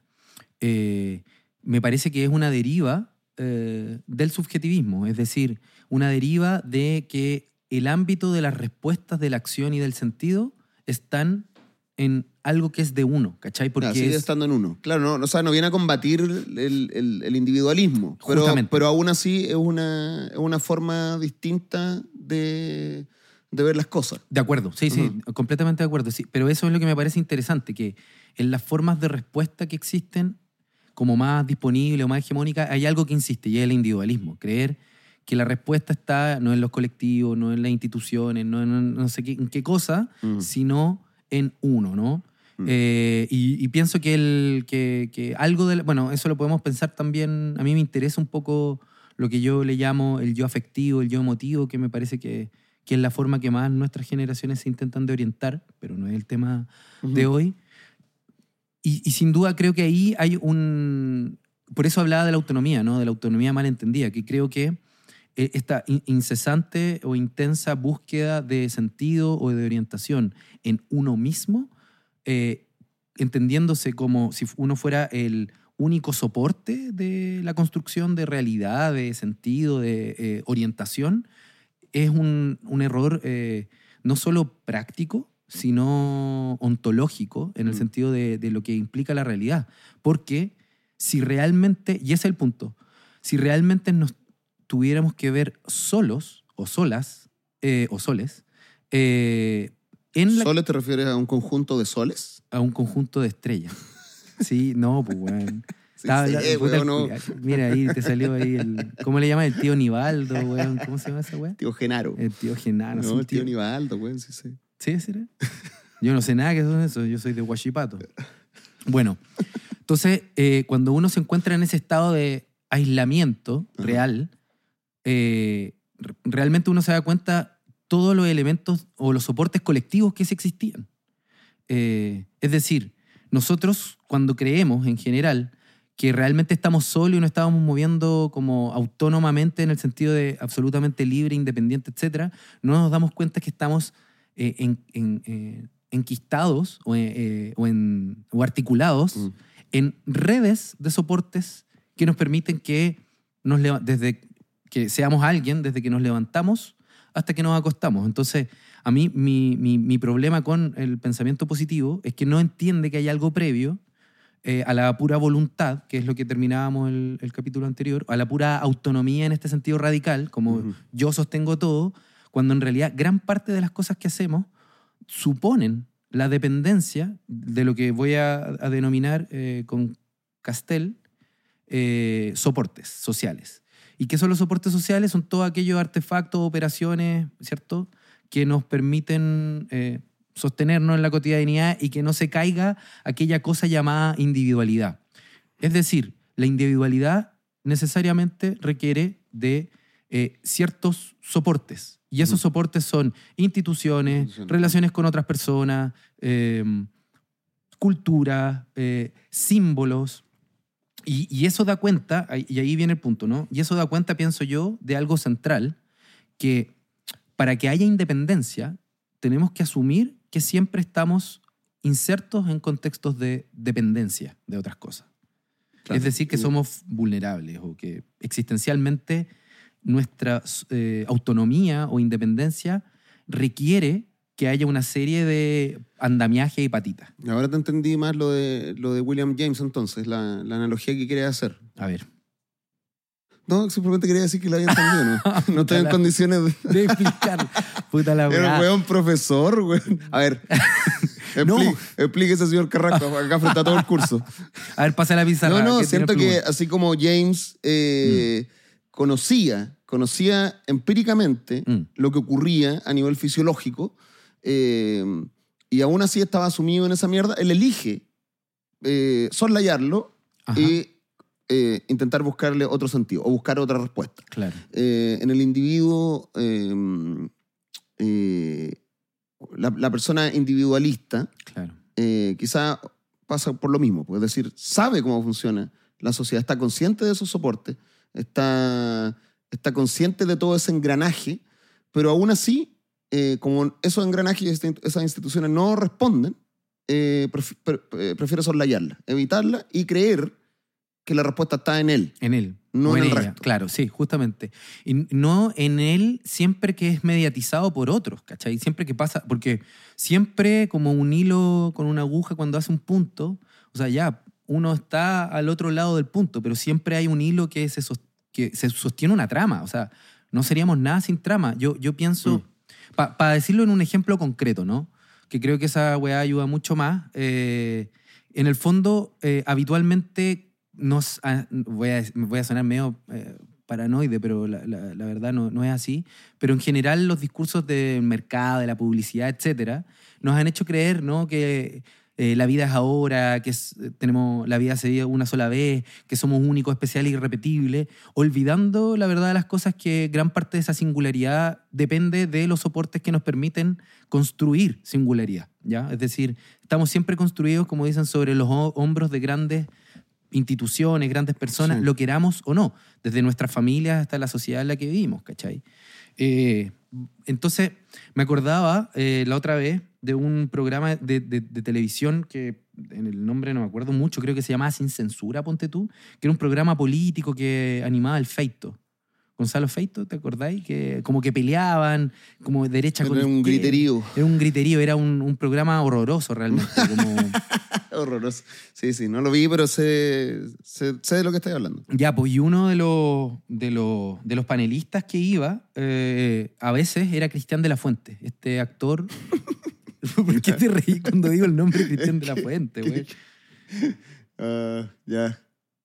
eh, me parece que es una deriva eh, del subjetivismo, es decir, una deriva de que el ámbito de las respuestas de la acción y del sentido están en algo que es de uno, ¿cachai? Porque Claro, sigue es- estando en uno. Claro, no, o sea, no viene a combatir el, el- el individualismo, pero, Justamente. pero aún así es una, es una forma distinta de, de ver las cosas. De acuerdo, sí, sí, completamente de acuerdo. Sí. Pero eso es lo que me parece interesante, que en las formas de respuesta que existen, como más disponible o más hegemónica, hay algo que insiste y es el individualismo. Creer que la respuesta está no en los colectivos, no en las instituciones, no en no sé qué, en qué cosa, sino en uno, ¿no? Mm. Eh, y, y pienso que, el, que, que algo de... Bueno, eso lo podemos pensar también, a mí me interesa un poco lo que yo le llamo el yo afectivo, el yo emotivo, que me parece que, que es la forma que más nuestras generaciones se intentan de orientar, pero no es el tema de hoy. Y, y sin duda creo que ahí hay un... Por eso hablaba de la autonomía, ¿no? De la autonomía malentendida, que creo que eh, esta in- incesante o intensa búsqueda de sentido o de orientación en uno mismo, eh, entendiéndose como si uno fuera el único soporte de la construcción de realidad, de sentido, de eh, orientación, es un, un error eh, no solo práctico, sino ontológico, en el Mm. sentido de, de lo que implica la realidad. Porque si realmente, y ese es el punto, si realmente nos tuviéramos que ver solos o solas, eh, o soles, en la- ¿Soles te refieres a un conjunto de soles? a un conjunto de estrellas. Sí, no, pues, weón. Sí, weón, no. Mira, ahí te salió ahí el. ¿Cómo le llaman? El tío Nivaldo, weón. ¿Cómo se llama ese weón? Tío Genaro. El tío Genaro. no, el tío tío- Nivaldo, weón, sí, sí. ¿Sí, será? Yo no sé nada que son eso, yo soy de Huachipato. Bueno, entonces, eh, cuando uno se encuentra en ese estado de aislamiento Ajá. real, eh, re- realmente uno se da cuenta todos los elementos o los soportes colectivos que existían. Eh, es decir, nosotros cuando creemos en general que realmente estamos solos y no estábamos moviendo como autónomamente en el sentido de absolutamente libre, independiente, etc., no nos damos cuenta que estamos eh, en- en, eh, enquistados o, o en- o articulados Mm. en redes de soportes que nos permiten que nos desde que seamos alguien, desde que nos levantamos hasta que nos acostamos. Entonces, a mí mi, mi- mi problema con el pensamiento positivo es que no entiende que hay algo previo eh, a la pura voluntad, que es lo que terminábamos el, el capítulo anterior, a la pura autonomía en este sentido radical, como yo sostengo todo, cuando en realidad gran parte de las cosas que hacemos suponen la dependencia de lo que voy a, a denominar eh, con Castel eh, soportes sociales. ¿Y qué son los soportes sociales? Son todos aquellos artefactos, operaciones, ¿cierto? Que nos permiten eh, sostenernos en la cotidianidad y que no se caiga aquella cosa llamada individualidad. Es decir, la individualidad necesariamente requiere de eh, ciertos soportes. Y esos Mm. soportes son instituciones, relaciones con otras personas, eh, cultura, símbolos. Y, y eso da cuenta, y ahí viene el punto, ¿no? Y eso da cuenta, pienso yo, de algo central, que para que haya independencia, tenemos que asumir que siempre estamos insertos en contextos de dependencia de otras cosas. Claro. Es decir, que somos vulnerables o que existencialmente nuestra eh, autonomía o independencia requiere que haya una serie de andamiaje y patitas. Ahora te entendí más lo de, lo de William James entonces, la, la analogía que quieres hacer. A ver. No, simplemente quería decir que lo había entendido, ¿no? No estoy en la- condiciones de... De explicar. Puta la Era weá. un weón profesor, weón. A ver, No. explíquese, señor Carrasco, acá frente a todo el curso. A ver, pasa la pizarra. No, no, ¿qué tiene siento que así como James eh, conocía, conocía empíricamente Mm. lo que ocurría a nivel fisiológico eh, y aún así estaba asumido en esa mierda, él elige eh, soslayarlo Ajá, y eh, intentar buscarle otro sentido o buscar otra respuesta. claro. Eh, en el individuo, eh, la, la persona individualista Claro. quizá pasa por lo mismo, pues, es decir, sabe cómo funciona la sociedad, está consciente de esos soportes, está, está consciente de todo ese engranaje, pero aún así, eh, como esos engranajes y este- esas instituciones no responden, eh, pref- pre- prefiere soslayarla, evitarla y creer que la respuesta está en él. En él. No o en el ella. resto. Claro, sí, justamente. Y no en él siempre que es mediatizado por otros, ¿cachai? Siempre que pasa, porque siempre como un hilo con una aguja cuando hace un punto, o sea, ya, uno está al otro lado del punto, pero siempre hay un hilo que se, sos- que se sostiene una trama, o sea, no seríamos nada sin trama. Yo, yo pienso, para decirlo en un ejemplo concreto, ¿no? Que creo que esa weá ayuda mucho más. eh, en el fondo, eh, habitualmente nos... ah, voy, a, voy a sonar medio eh, paranoide, pero la, la- la verdad no, no es así. Pero en general los discursos del mercado, de la publicidad, etcétera, nos han hecho creer ¿no? que eh, la vida es ahora, que es- tenemos la vida se vive una sola vez, que somos únicos, especiales y irrepetibles, olvidando la verdad de las cosas que gran parte de esa singularidad depende de los soportes que nos permiten construir singularidad. ¿ya? Es decir, estamos siempre construidos, como dicen, sobre los ho- hombros de grandes instituciones, grandes personas, Sí. lo queramos o no, desde nuestras familias hasta la sociedad en la que vivimos, ¿cachai? Eh, entonces, me acordaba eh, la otra vez de un programa de, de- de televisión que en el nombre no me acuerdo mucho, creo que se llamaba Sin Censura, ponte tú, que era un programa político que animaba el Feito. Gonzalo Feito, ¿te acordáis? Que como que peleaban, como derecha con Era un griterío Era un griterío, era un, un programa horroroso realmente. Como, horroroso. Sí, sí, no lo vi, pero sé, sé, sé de lo que estoy hablando. Ya, pues y uno de los, de los, de los panelistas que iba, eh, a veces era Cristian de la Fuente, este actor. ¿Por qué te reí cuando digo el nombre de Cristian de la Fuente, güey? Ah, ya.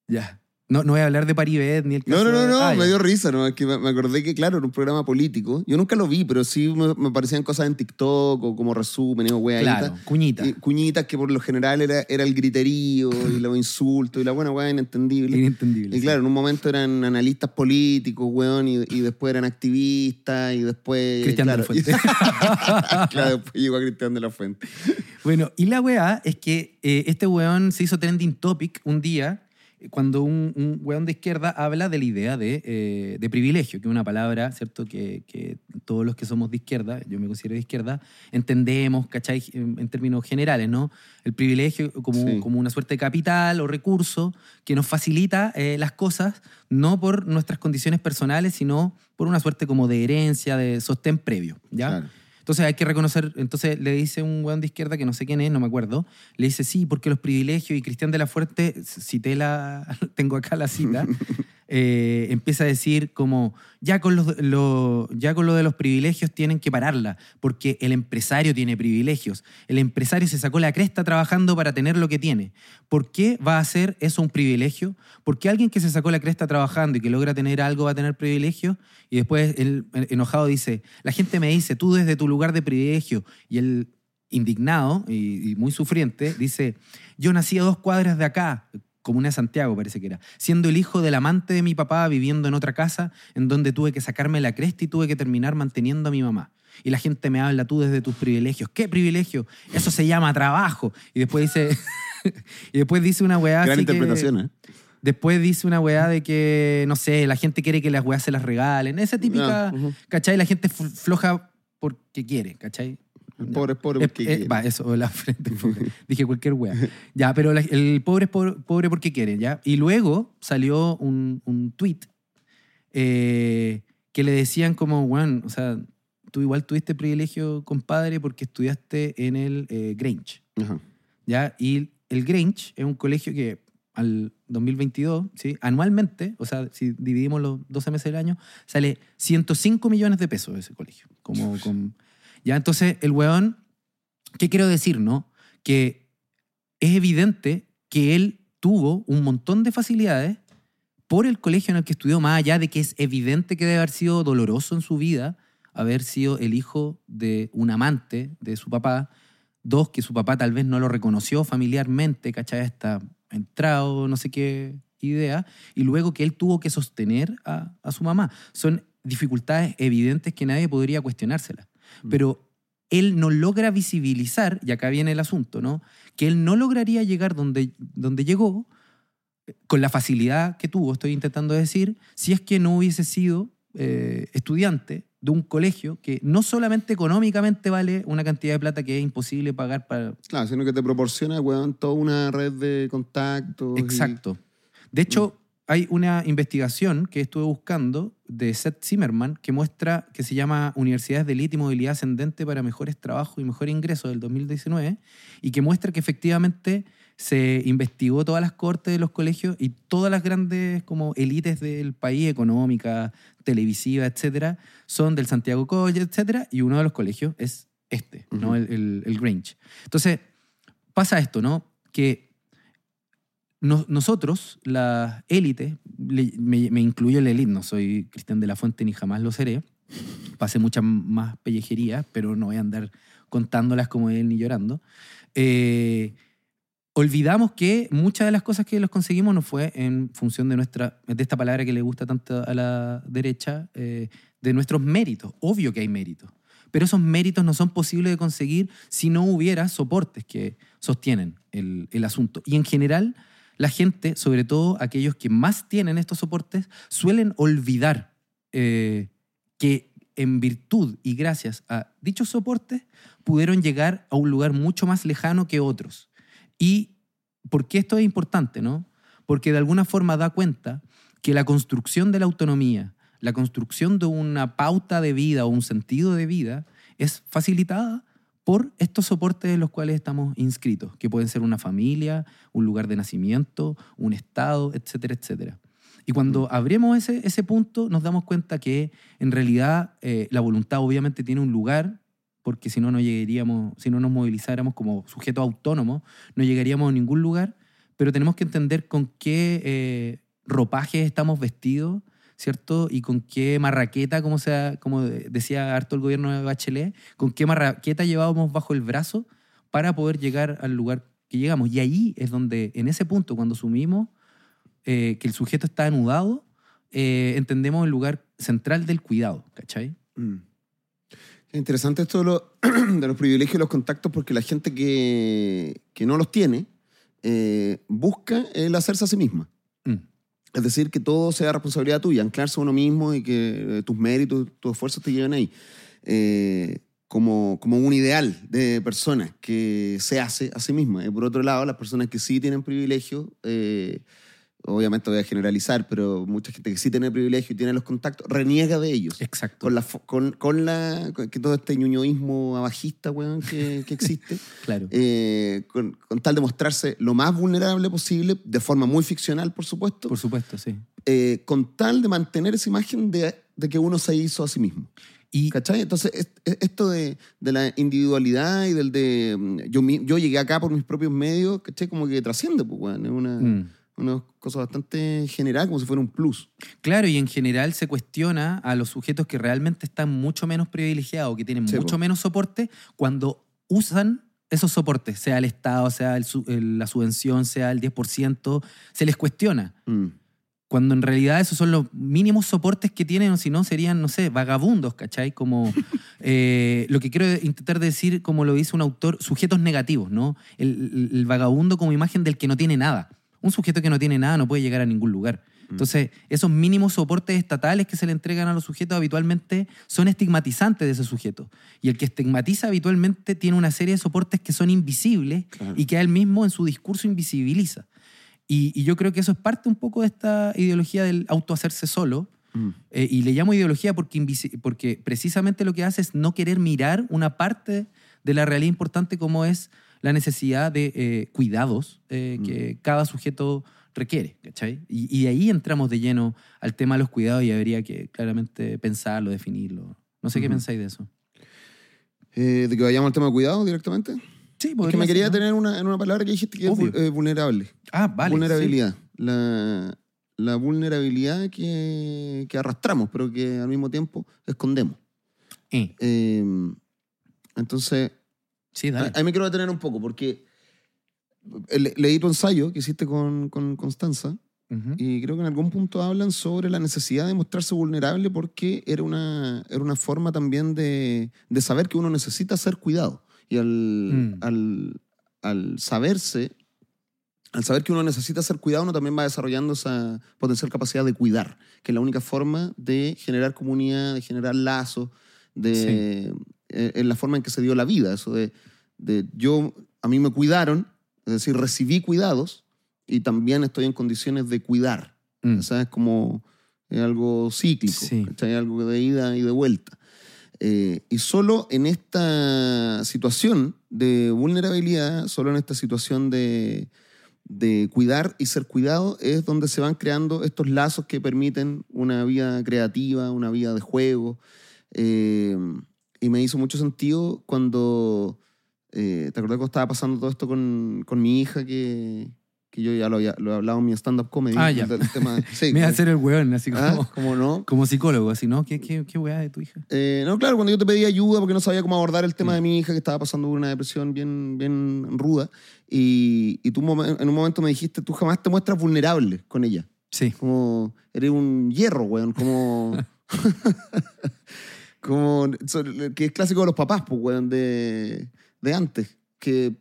Ya. No, no voy a hablar de Paribet ni el No, caso no, no, de- no, Ah, me dio risa, ¿no? Es que me acordé que, claro, era un programa político. Yo nunca lo vi, pero sí me, me parecían cosas en TikTok o como resúmenes o weaditas. Claro, cuñita. Y cuñitas que por lo general era, era el griterío y los insultos y la buena weá inentendible. Inentendible. Y claro, en un momento eran analistas políticos, weón, y, y después eran activistas, y después. Cristian de la Fuente. claro, después llegó a Cristian de la Fuente. Bueno, y la weá es que eh, este weón se hizo trending topic un día cuando un, un weón de izquierda habla de la idea de, eh, de privilegio, que es una palabra, ¿cierto? Que, que todos los que somos de izquierda, yo me considero de izquierda, entendemos, ¿cachai? En, en términos generales, ¿no? El privilegio como, Sí. como una suerte de capital o recurso que nos facilita eh, las cosas, no por nuestras condiciones personales, sino por una suerte como de herencia, de sostén previo, ¿ya? Claro. Entonces hay que reconocer, entonces le dice un weón de izquierda que no sé quién es, no me acuerdo, le dice sí, porque los privilegios y Cristian de la Fuerte, cité la, tengo acá la cita, eh, empieza a decir como, ya con, los, lo, ya con lo de los privilegios tienen que pararla, porque el empresario tiene privilegios, el empresario se sacó la cresta trabajando para tener lo que tiene. ¿Por qué va a ser eso un privilegio? Porque alguien que se sacó la cresta trabajando y que logra tener algo va a tener privilegios y después eh, enojado dice, la gente me dice, tú desde tu lugar de privilegio y él indignado y, y muy sufriente dice, yo nací a dos cuadras de acá, Comuna de Santiago parece que era, siendo el hijo del amante de mi papá viviendo en otra casa en donde tuve que sacarme la cresta y tuve que terminar manteniendo a mi mamá. Y la gente me habla tú desde tus privilegios. ¿Qué privilegio? Eso se llama trabajo. Y después dice, y después dice una weá Gran así que- interpretación, ¿eh? Después dice una weá de que, no sé, la gente quiere que las weas se las regalen. Esa típica, Ah, ujú. ¿cachai? La gente fl- floja porque quiere, ¿cachai? El pobre es pobre porque quiere. va, eso, la frente. pobre. Dije cualquier wea. Ya, pero la- el pobre es pobre, pobre porque quiere, ¿ya? Y luego salió un, un tweet eh, que le decían como, weón, o sea, tú igual tuviste privilegio, compadre, porque estudiaste en el eh, Grange. Ajá. ¿ya? Y el Grange es un colegio que al 2022, ¿sí? anualmente, o sea, si dividimos los 12 meses del año, sale 105 millones de pesos ese colegio. Como, con- ya, entonces, el weón, ¿qué quiero decir, no? Que es evidente que él tuvo un montón de facilidades por el colegio en el que estudió, más allá de que es evidente que debe haber sido doloroso en su vida haber sido el hijo de un amante de su papá, Dos, que su papá tal vez no lo reconoció familiarmente, ¿cachai? Está entrado, no sé qué idea. Y luego que él tuvo que sostener a, a su mamá. Son dificultades evidentes que nadie podría cuestionárselas. Mm. Pero él no logra visibilizar, y acá viene el asunto, ¿no? Que él no lograría llegar donde, donde llegó eh, con la facilidad que tuvo, estoy intentando decir, si es que no hubiese sido eh, estudiante de un colegio que no solamente económicamente vale una cantidad de plata que es imposible pagar para... Claro, sino que te proporciona, weón, toda una red de contactos. y- Exacto. De hecho, hay una investigación que estuve buscando de Seth Zimmerman que muestra que se llama Universidades de Elite y Movilidad Ascendente para Mejores Trabajos y Mejor Ingreso del 2019 y que muestra que efectivamente se investigó todas las cortes de los colegios y todas las grandes como élites del país, económica, televisiva, etcétera, son del Santiago College, etcétera, y uno de los colegios es este, ¿no? El, el- el Grange. Entonces, pasa esto, ¿no? Que nos- nosotros, le- me, me incluyo en la élite, no soy Cristian de la Fuente ni jamás lo seré, pasé muchas más pellejerías, pero no voy a andar contándolas como él ni llorando. Eh, olvidamos que muchas de las cosas que los conseguimos no fue en función de nuestra, de esta palabra que le gusta tanto a la derecha, eh, de nuestros méritos. Obvio que hay méritos, pero esos méritos no son posibles de conseguir si no hubiera soportes que sostienen el, el asunto. Y en general, la gente, sobre todo aquellos que más tienen estos soportes, suelen olvidar eh, que en virtud y gracias a dichos soportes pudieron llegar a un lugar mucho más lejano que otros. ¿Y por qué esto es importante? ¿no? Porque de alguna forma da cuenta que la construcción de la autonomía, la construcción de una pauta de vida o un sentido de vida es facilitada por estos soportes en los cuales estamos inscritos, que pueden ser una familia, un lugar de nacimiento, un estado, etcétera, etcétera. Y cuando abrimos ese, ese punto, nos damos cuenta que en realidad eh, la voluntad obviamente tiene un lugar, porque si no, no llegaríamos, si no nos movilizáramos como sujetos autónomos, no llegaríamos a ningún lugar, pero tenemos que entender con qué eh, ropajes estamos vestidos, ¿cierto? Y con qué marraqueta, como, sea, como decía harto el gobierno de Bachelet, con qué marraqueta llevábamos bajo el brazo para poder llegar al lugar que llegamos. Y ahí es donde, en ese punto, cuando asumimos eh, que el sujeto está anudado, eh, entendemos el lugar central del cuidado, ¿cachai? Mm. Es interesante esto de, lo- de los privilegios y los contactos porque la gente que, que no los tiene eh, busca el hacerse a sí misma. Mm. Es decir, que todo sea responsabilidad tuya, anclarse a uno mismo y que eh, tus méritos, tus esfuerzos te lleven ahí. Eh, como, como un ideal de persona que se hace a sí misma. Y por otro lado, las personas que sí tienen privilegios, eh, obviamente voy a generalizar, pero mucha gente que sí tiene privilegio y tiene los contactos, reniega de ellos. Exacto. Con la, con, con la con que todo este ñuñoísmo abajista, weón, que, que existe, Claro. eh, con, con tal de mostrarse lo más vulnerable posible, de forma muy ficcional, por supuesto, Por supuesto, sí. eh, con tal de mantener esa imagen de, de que uno se hizo a sí mismo. Y ¿Cachai? Entonces, es- es- esto de, de la individualidad y del de. mm, Yo, yo llegué acá por mis propios medios, ¿cachai? Como que trasciende, pues, weón. Es una, Mm. Una cosa bastante general, como si fuera un plus. Claro, y en general se cuestiona a los sujetos que realmente están mucho menos privilegiados, que tienen Sí, mucho po. menos soporte, cuando usan esos soportes, sea el Estado, sea el su- el- la subvención, sea el 10%, se les cuestiona. Mm. Cuando en realidad esos son los mínimos soportes que tienen, o si no, serían, no sé, vagabundos, ¿cachai? Como eh, lo que quiero intentar decir, como lo dice un autor, sujetos negativos, ¿no? El vagabundo como imagen del que no tiene nada. Un sujeto que no tiene nada no puede llegar a ningún lugar. Entonces, esos mínimos soportes estatales que se le entregan a los sujetos habitualmente son estigmatizantes de ese sujeto. Y el que estigmatiza habitualmente tiene una serie de soportes que son invisibles Claro. y que él mismo en su discurso invisibiliza. Y, y yo creo que eso es parte un poco de esta ideología del autohacerse solo. Mm. Eh, y le llamo ideología porque, porque precisamente lo que hace es no querer mirar una parte de la realidad importante como es la necesidad de eh, cuidados eh, que cada sujeto requiere. ¿cachai? Y, y de ahí entramos de lleno al tema de los cuidados y habría que claramente pensarlo, definirlo. No sé qué pensáis de eso. Eh, ¿De que vayamos al tema de cuidado directamente? Sí, Es que podría me ser, quería ¿no? tener una, en una palabra que dijiste que es Obvio. eh, vulnerable. Ah, vale. vulnerabilidad. La, la vulnerabilidad que, que arrastramos, pero que al mismo tiempo escondemos. Eh, Eh, entonces, sí, dale. ahí me quiero detener un poco, porque le- leí tu ensayo que hiciste con, con Constanza, Ujú. y creo que en algún punto hablan sobre la necesidad de mostrarse vulnerable porque era una, era una forma también de, de saber que uno necesita ser cuidado. Y al, Mm. al, al saberse, al saber que uno necesita ser cuidado, uno también va desarrollando esa potencial capacidad de cuidar, que es la única forma de generar comunidad, de generar lazos, de, eh, en la forma en que se dio la vida. Eso de, de yo, a mí me cuidaron, es decir, recibí cuidados y también estoy en condiciones de cuidar. Mm. O sea, es como es algo cíclico, Sí. ¿cachai? algo de ida y de vuelta. Eh, y solo en esta situación de vulnerabilidad, solo en esta situación de, de cuidar y ser cuidado, es donde se van creando estos lazos que permiten una vida creativa, una vida de juego. Eh, y me hizo mucho sentido cuando, eh, ¿te acuerdas cuando estaba pasando todo esto con, con mi hija que, que yo ya lo, había, lo he hablado en mi stand-up comedy? Ah, ya. del tema, sí, Me iba a como- hacer el weón, así como, ¿Ah? ¿Cómo no? como psicólogo, así, ¿no? ¿Qué, qué, qué weá de tu hija? Eh, no, claro, cuando yo te pedí ayuda porque no sabía cómo abordar el tema Mm. de mi hija que estaba pasando por una depresión bien, bien ruda y, y tú en un momento me dijiste, tú jamás te muestras vulnerable con ella. Sí. Como eres un hierro, weón, como... como que es clásico de los papás, pues, weón, de, de antes, que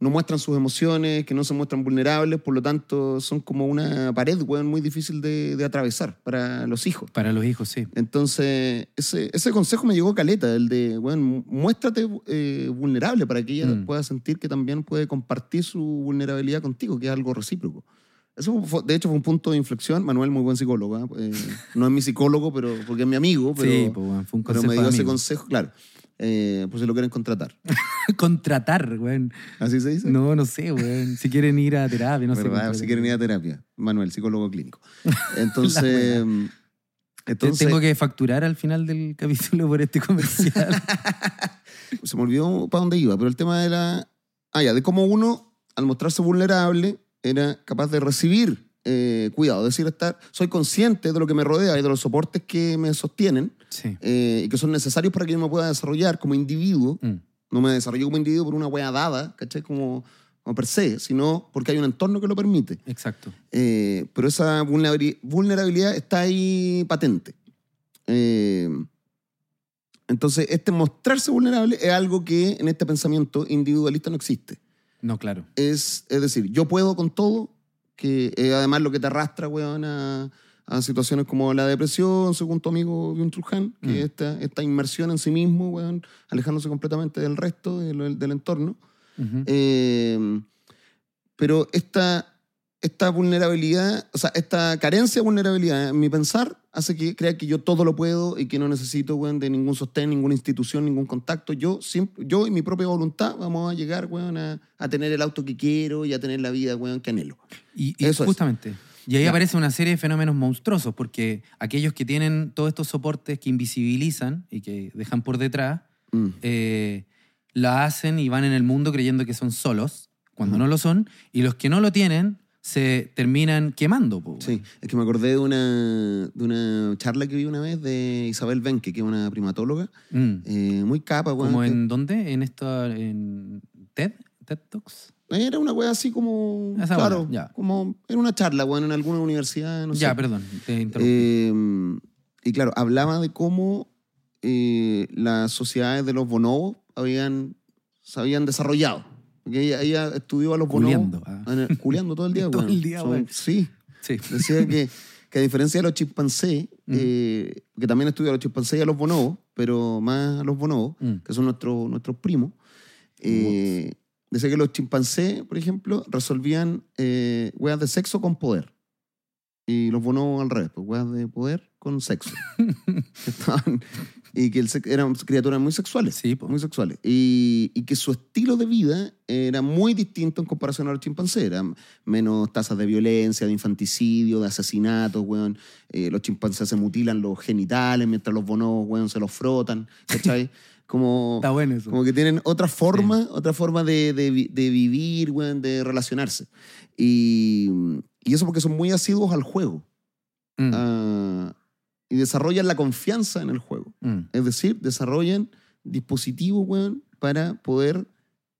no muestran sus emociones, que no se muestran vulnerables, por lo tanto son como una pared, weón, muy difícil de, de atravesar para los hijos. Para los hijos, sí. Entonces, ese, ese consejo me llegó caleta, el de, bueno, muéstrate eh, vulnerable para que ella Mm. pueda sentir que también puede compartir su vulnerabilidad contigo, que es algo recíproco. Eso, fue- de hecho, fue un punto de inflexión. Manuel, muy buen psicólogo. ¿ah? Eh, no es mi psicólogo, pero, porque es mi amigo, pero, sí, pues, fue un pero consejo me dio ese amigo. consejo, claro. Eh, por si lo quieren contratar. Contratar, weón. ¿Así se dice? No, no sé, weón. Si quieren ir a terapia, no sé. Si quieren ir a terapia. Manuel, psicólogo clínico. Entonces, entonces Tengo que facturar al final del capítulo por este comercial. se me olvidó para dónde iba, pero el tema de la. Ah, ya, de cómo uno, al mostrarse vulnerable, era capaz de recibir eh, cuidado, es decir, estar, soy consciente de lo que me rodea y de los soportes que me sostienen Sí. eh, y que son necesarios para que yo me pueda desarrollar como individuo. Mm. No me desarrollo como individuo por una wea dada, ¿cachai? Como, como per se, sino porque hay un entorno que lo permite. Exacto. Eh, pero esa vulnerabili- vulnerabilidad está ahí patente. Eh, entonces, este mostrarse vulnerable es algo que en este pensamiento individualista no existe. No, claro. Es, es decir, yo puedo con todo, que es además lo que te arrastra, weón, a, a situaciones como la depresión, según tu amigo Chul Han, que Mm. es esta, esta inmersión en sí mismo, weón, alejándose completamente del resto, del, del entorno. Eh, pero esta, esta vulnerabilidad, o sea, esta carencia de vulnerabilidad en mi pensar hace que crea que yo todo lo puedo y que no necesito weón, de ningún sostén, ninguna institución, ningún contacto. Yo, yo y mi propia voluntad vamos a llegar weón, a, a tener el auto que quiero y a tener la vida weón, que anhelo. Y, y Eso es. justamente. Y ahí Ya. aparece una serie de fenómenos monstruosos, porque aquellos que tienen todos estos soportes que invisibilizan y que dejan por detrás, Mm. eh, la hacen y van en el mundo creyendo que son solos, cuando Ujú. no lo son, y los que no lo tienen se terminan quemando. po, Sí, es que me acordé de una, de una charla que vi una vez de Isabel Benke, que es una primatóloga, Mm. eh, muy capa, weón, ¿Como que- en dónde? ¿En esto? ¿En TED? ¿TED Talks? Era una wea así como. Esa claro, ya. como. Era una charla, weón, en alguna universidad, no ya, sé. perdón, te interrumpí. Eh, y claro, hablaba de cómo eh, las sociedades de los bonobos habían, se habían desarrollado. Porque ella, ella estudió a los bonobos. Culeando, ah. en el- culeando todo el día, Todo weón. el día, Son- weón. Sí. sí. Decía que, que a diferencia de los chimpancés, Mm. eh, que también estudia a los chimpancés y a los bonobos, pero más a los bonobos, Mm. que son nuestros nuestros primos, eh, decía que los chimpancés, por ejemplo, resolvían eh, weas de sexo con poder. Y los bonobos al revés, pues weas de poder con sexo. Estaban- y que sex- eran criaturas muy sexuales. Sí, po. Muy sexuales. Y, y que su estilo de vida era muy distinto en comparación a los chimpancés. Eran menos tasas de violencia, de infanticidio, de asesinatos, weón. Eh, los chimpancés se mutilan los genitales mientras los bonobos, weón, se los frotan. ¿Cachai? Como, Está bueno eso. como que tienen otra forma, otra forma de, de de vivir, weón, de relacionarse. Y, y eso porque son muy asiduos al juego. Mm, ah, y desarrollan la confianza en el juego. mm. Es decir, desarrollan dispositivos, weón, para poder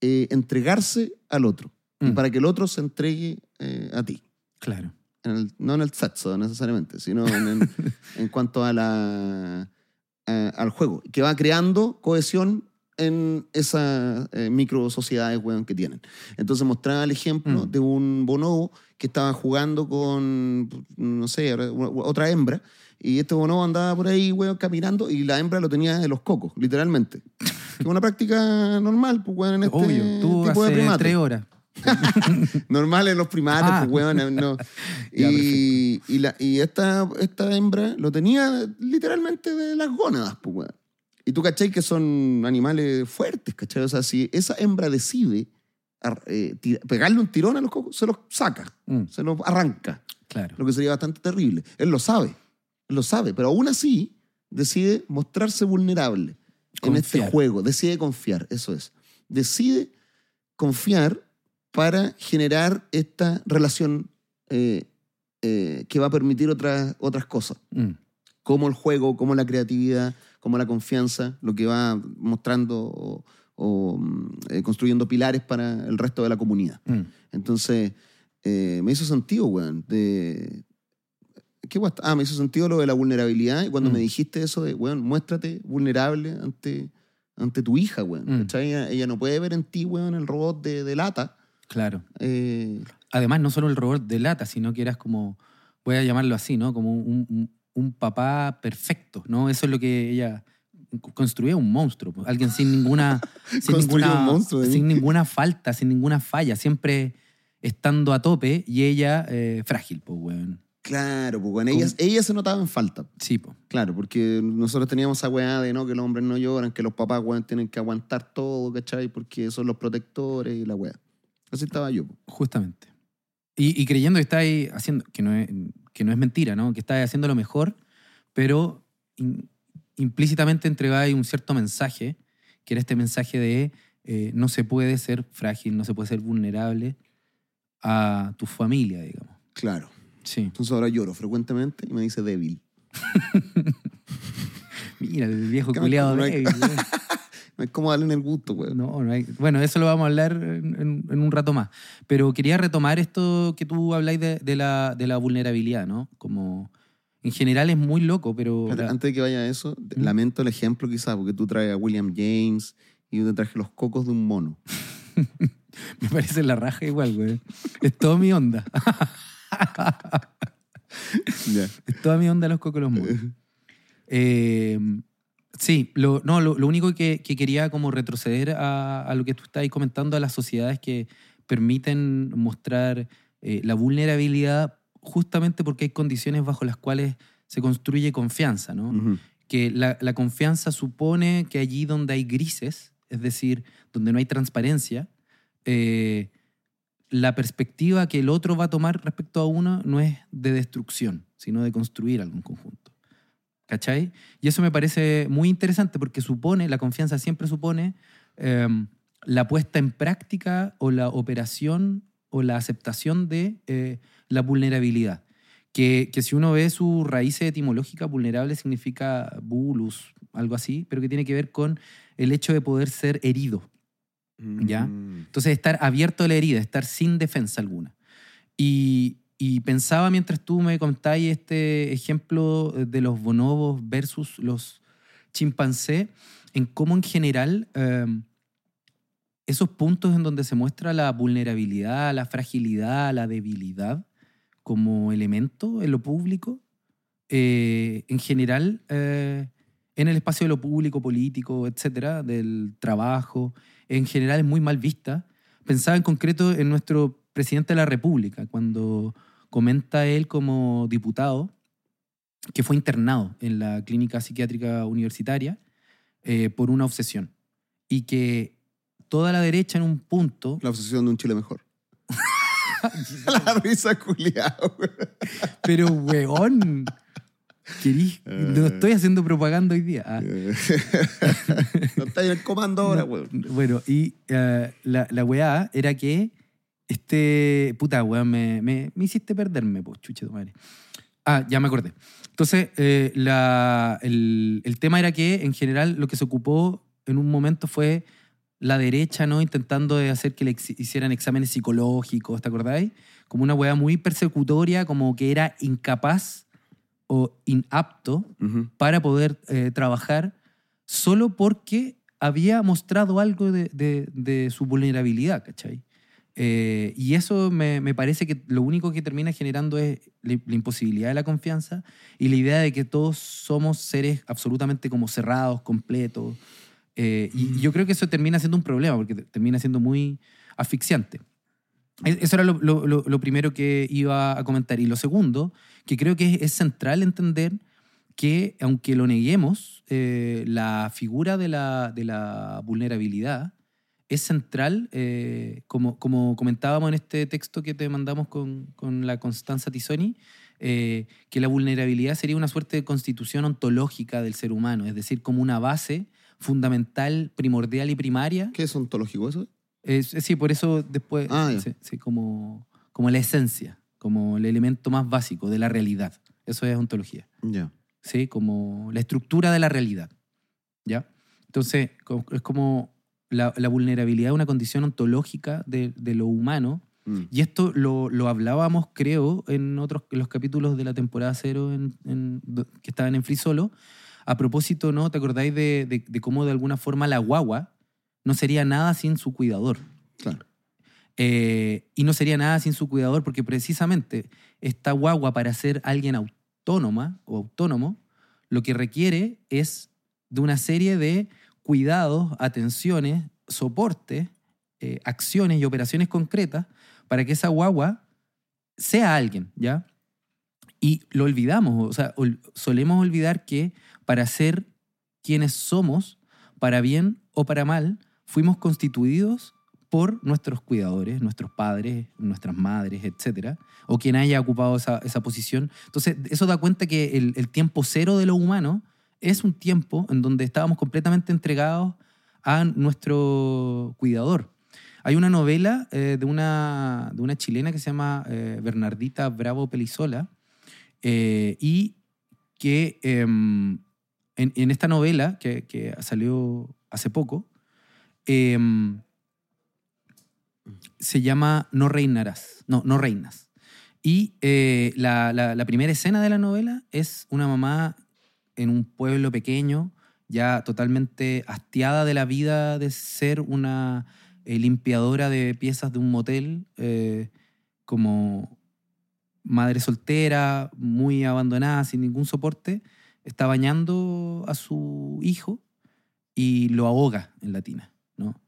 eh, entregarse al otro. Y Mm. para que el otro se entregue eh, a ti. Claro. En el- no en el sexo necesariamente, sino en, en- en cuanto a la, a- al juego. Que va creando cohesión en esas eh, micro sociedades weón, que tienen. Entonces mostraba el ejemplo Mm. de un bonobo que estaba jugando con, no sé, otra hembra. Y este bonobo andaba por ahí, weón, caminando y la hembra lo tenía de los cocos, literalmente. Que es una práctica normal, pues, weón, en este Obvio, tú tipo de hace primates. tres horas. Normal en los primates, Ah. pues, weón, no. Ya, y y, la, y esta, esta hembra lo tenía literalmente de las gónadas, pues, weón. Y tú, ¿cachai? Que son animales fuertes, ¿cachai? O sea, si esa hembra decide ar- eh, tira- pegarle un tirón a los cocos, se los saca, Mm, se los arranca, claro. lo que sería bastante terrible. Él lo sabe, lo sabe, pero aún así decide mostrarse vulnerable en este juego, decide confiar, eso es. Decide confiar para generar esta relación eh, eh, que va a permitir otras, otras cosas, Mm, como el juego, como la creatividad, como la confianza, lo que va mostrando o, o, mm, eh, construyendo pilares para el resto de la comunidad. mm. Entonces, me hizo sentido, weón. De... ¿Qué guasta? Ah, me hizo sentido lo de la vulnerabilidad. Y cuando Mm. me dijiste eso de, weón, muéstrate vulnerable ante, ante tu hija, weón. Mm. Ella, ella no puede ver en ti, weón, el robot de, de lata. Claro. Eh, Además, no solo el robot de lata, sino que eras como, voy a llamarlo así, ¿no? Como un, un- un papá perfecto, ¿no? Eso es lo que ella construía, un monstruo. pues. Alguien sin ninguna, sin ninguna, un monstruo mí. sin ninguna falta, sin ninguna falla, siempre estando a tope y ella eh, frágil, pues, weón. Claro, pues, weón. Ella, ella se notaba en falta. Sí, pues. Claro, porque nosotros teníamos esa weá de no, que los hombres no lloran, que los papás, weón, tienen que aguantar todo, ¿cachai? Porque son los protectores y la weá. Así estaba yo. pues. Justamente. Y, y creyendo que estáis haciendo, que no, es, que no es mentira, ¿no? Que estáis haciendo lo mejor, pero in- implícitamente entregáis un cierto mensaje, que era este mensaje de eh, no se puede ser frágil, no se puede ser vulnerable, a tu familia, digamos. Claro. Sí. Entonces ahora lloro frecuentemente y me dice débil. Mira, el viejo culiado hay- débil. No es como darle en el gusto, güey. No, no hay- Bueno, eso lo vamos a hablar en, un rato más. Pero quería retomar esto que tú habláis de, de la, de la vulnerabilidad, ¿no? Como en general es muy loco, pero... La- Antes de que vaya a eso, ¿Mm? lamento el ejemplo quizás, porque tú traes a William James y yo te traje los cocos de un mono. Me parece la raja igual, güey. Es toda mi onda. Toda mi onda los cocos los monos. Eh, sí, lo, no, lo, lo único que, que quería como retroceder a, a lo que tú estabas comentando, a las sociedades que permiten mostrar eh, la vulnerabilidad justamente porque hay condiciones bajo las cuales se construye confianza, ¿no? Que la, la confianza supone que allí donde hay grises, es decir, donde no hay transparencia, eh, la perspectiva que el otro va a tomar respecto a uno no es de destrucción, sino de construir algo en conjunto. ¿Cachai? Y eso me parece muy interesante porque supone, la confianza siempre supone eh, la puesta en práctica o la operación o la aceptación de eh, la vulnerabilidad. Que, que si uno ve su raíz etimológica, vulnerable significa bulus, algo así, pero que tiene que ver con el hecho de poder ser herido. ¿Ya? Mm. Entonces, estar abierto a la herida, estar sin defensa alguna. Y, y pensaba mientras tú me contabas este ejemplo de los bonobos versus los chimpancés, en cómo en general eh, esos puntos en donde se muestra la vulnerabilidad, la fragilidad, la debilidad como elemento en lo público, eh, en general, eh, en el espacio de lo público, político, etcétera, del trabajo, en general es muy mal vista. Pensaba en concreto en nuestro presidente de la República, cuando comenta él como diputado que fue internado en la clínica psiquiátrica universitaria eh, por una obsesión y que toda la derecha en un punto, La obsesión de un Chile mejor. la risa culiao, güey. pero weón, querís- no estoy haciendo propaganda hoy día. ah. no está en el comando ahora, güey. Bueno, y eh, la, la weá era que este. Puta, weón, me, me, me hiciste perderme, pues, chuche tu madre. Ah, ya me acordé. Entonces, eh, la- el, el tema era que, en general, lo que se ocupó en un momento fue la derecha, ¿no? Intentando de hacer que le ex- hicieran exámenes psicológicos, ¿te acordáis? Como una weá muy persecutoria, como que era incapaz o inapto Ujú. para poder eh, trabajar solo porque había mostrado algo de, de- de su vulnerabilidad, ¿cachai? Eh, y eso me, me parece que lo único que termina generando es la, la imposibilidad de la confianza y la idea de que todos somos seres absolutamente como cerrados, completos. Eh, y, y yo creo que eso termina siendo un problema porque te- termina siendo muy asfixiante. E- Eso era lo- lo- lo primero que iba a comentar. Y lo segundo, que creo que es, es central entender que, aunque lo neguemos, eh, la figura de la, de la vulnerabilidad es central, eh, como, como comentábamos en este texto que te mandamos con, con la Constanza Tisoni, eh, que la vulnerabilidad sería una suerte de constitución ontológica del ser humano, es decir, como una base fundamental, primordial y primaria. ¿Qué es ontológico eso? es, es- sí, por eso después, Ah, sí, sí, como, como la esencia, como el elemento más básico de la realidad. Eso es ontología, Ya. ¿sí? Como la estructura de la realidad, ¿ya? Entonces, es como la, la vulnerabilidad es una condición ontológica de, de lo humano. Mm. Y esto lo, lo hablábamos, creo, en otros en los capítulos de la temporada cero en, en- que estaban en Free Solo. A propósito, ¿no? ¿Te acordáis de, de- de cómo de alguna forma la guagua no sería nada sin su cuidador? Claro. Eh, y no sería nada sin su cuidador, porque precisamente esta guagua para ser alguien autónoma o autónomo, lo que requiere es de una serie de cuidados, atenciones, soportes, eh, acciones y operaciones concretas para que esa guagua sea alguien, ¿ya? Y lo olvidamos, o sea, ol- solemos olvidar que para ser quienes somos, para bien o para mal, fuimos constituidos por nuestros cuidadores, nuestros padres, nuestras madres, etcétera, o quien haya ocupado esa, esa posición. Entonces, eso da cuenta que el, el tiempo cero de lo humano es un tiempo en donde estábamos completamente entregados a nuestro cuidador. Hay una novela eh, de, una, de una chilena que se llama eh, Bernardita Bravo Pelizola eh, y que em, en, en esta novela que, que salió hace poco em, se llama No reinarás, no, no reinas. Y eh, la, la- primera escena de la novela es una mamá en un pueblo pequeño, ya totalmente hastiada de la vida de ser una eh, limpiadora de piezas de un motel, eh, como madre soltera, muy abandonada, sin ningún soporte, está bañando a su hijo y lo ahoga en la tina, ¿no?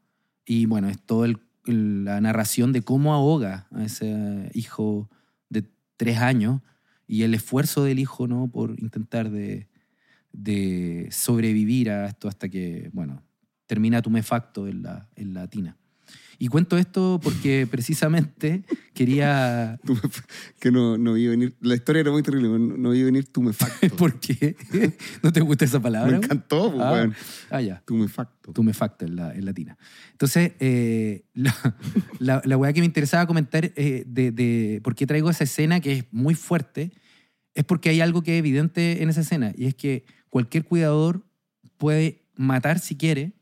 Y bueno, es toda la narración de cómo ahoga a ese hijo de tres años y el esfuerzo del hijo, ¿no? Por intentar de, de sobrevivir a esto hasta que, bueno, termina tumefacto en la, en la tina. Y cuento esto porque precisamente quería... Que no, no vi venir. La historia era muy terrible, no, no vi venir tumefacto. ¿Por qué? ¿No te gusta esa palabra? Me encantó, pues, Ah, weón. ah, ya. Tumefacto. Tumefacto en, la, en latina. Entonces, eh, la, la, la weá que me interesaba comentar eh, de, de por qué traigo esa escena que es muy fuerte, es porque hay algo que es evidente en esa escena, y es que cualquier cuidador puede matar si quiere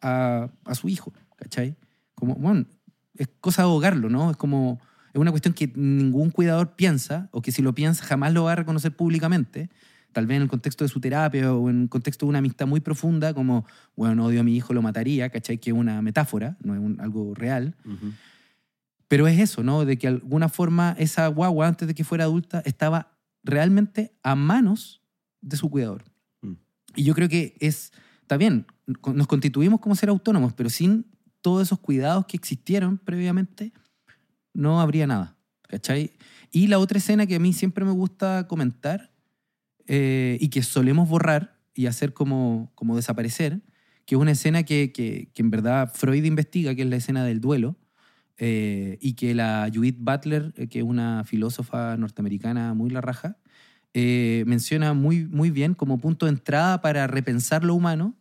a, a su hijo, ¿cachai? Como, bueno, es cosa de ahogarlo, ¿no? Es como, es una cuestión que ningún cuidador piensa, o que si lo piensa jamás lo va a reconocer públicamente, tal vez en el contexto de su terapia o en el contexto de una amistad muy profunda, como, bueno, odio a mi hijo, lo mataría, ¿cachai? Que es una metáfora, no es un- algo real. Ujú. Pero es eso, ¿no? De que de alguna forma esa guagua, antes de que fuera adulta, estaba realmente a manos de su cuidador. Mm. Y yo creo que es, está bien, nos constituimos como ser autónomos, pero sin todos esos cuidados que existieron previamente, no habría nada, ¿cachai? Y la otra escena que a mí siempre me gusta comentar eh, y que solemos borrar y hacer como, como desaparecer, que es una escena que, que, en verdad Freud investiga, que es la escena del duelo, eh, y que la Judith Butler, eh, que es una filósofa norteamericana muy la raja, menciona muy, muy bien como punto de entrada para repensar lo humano,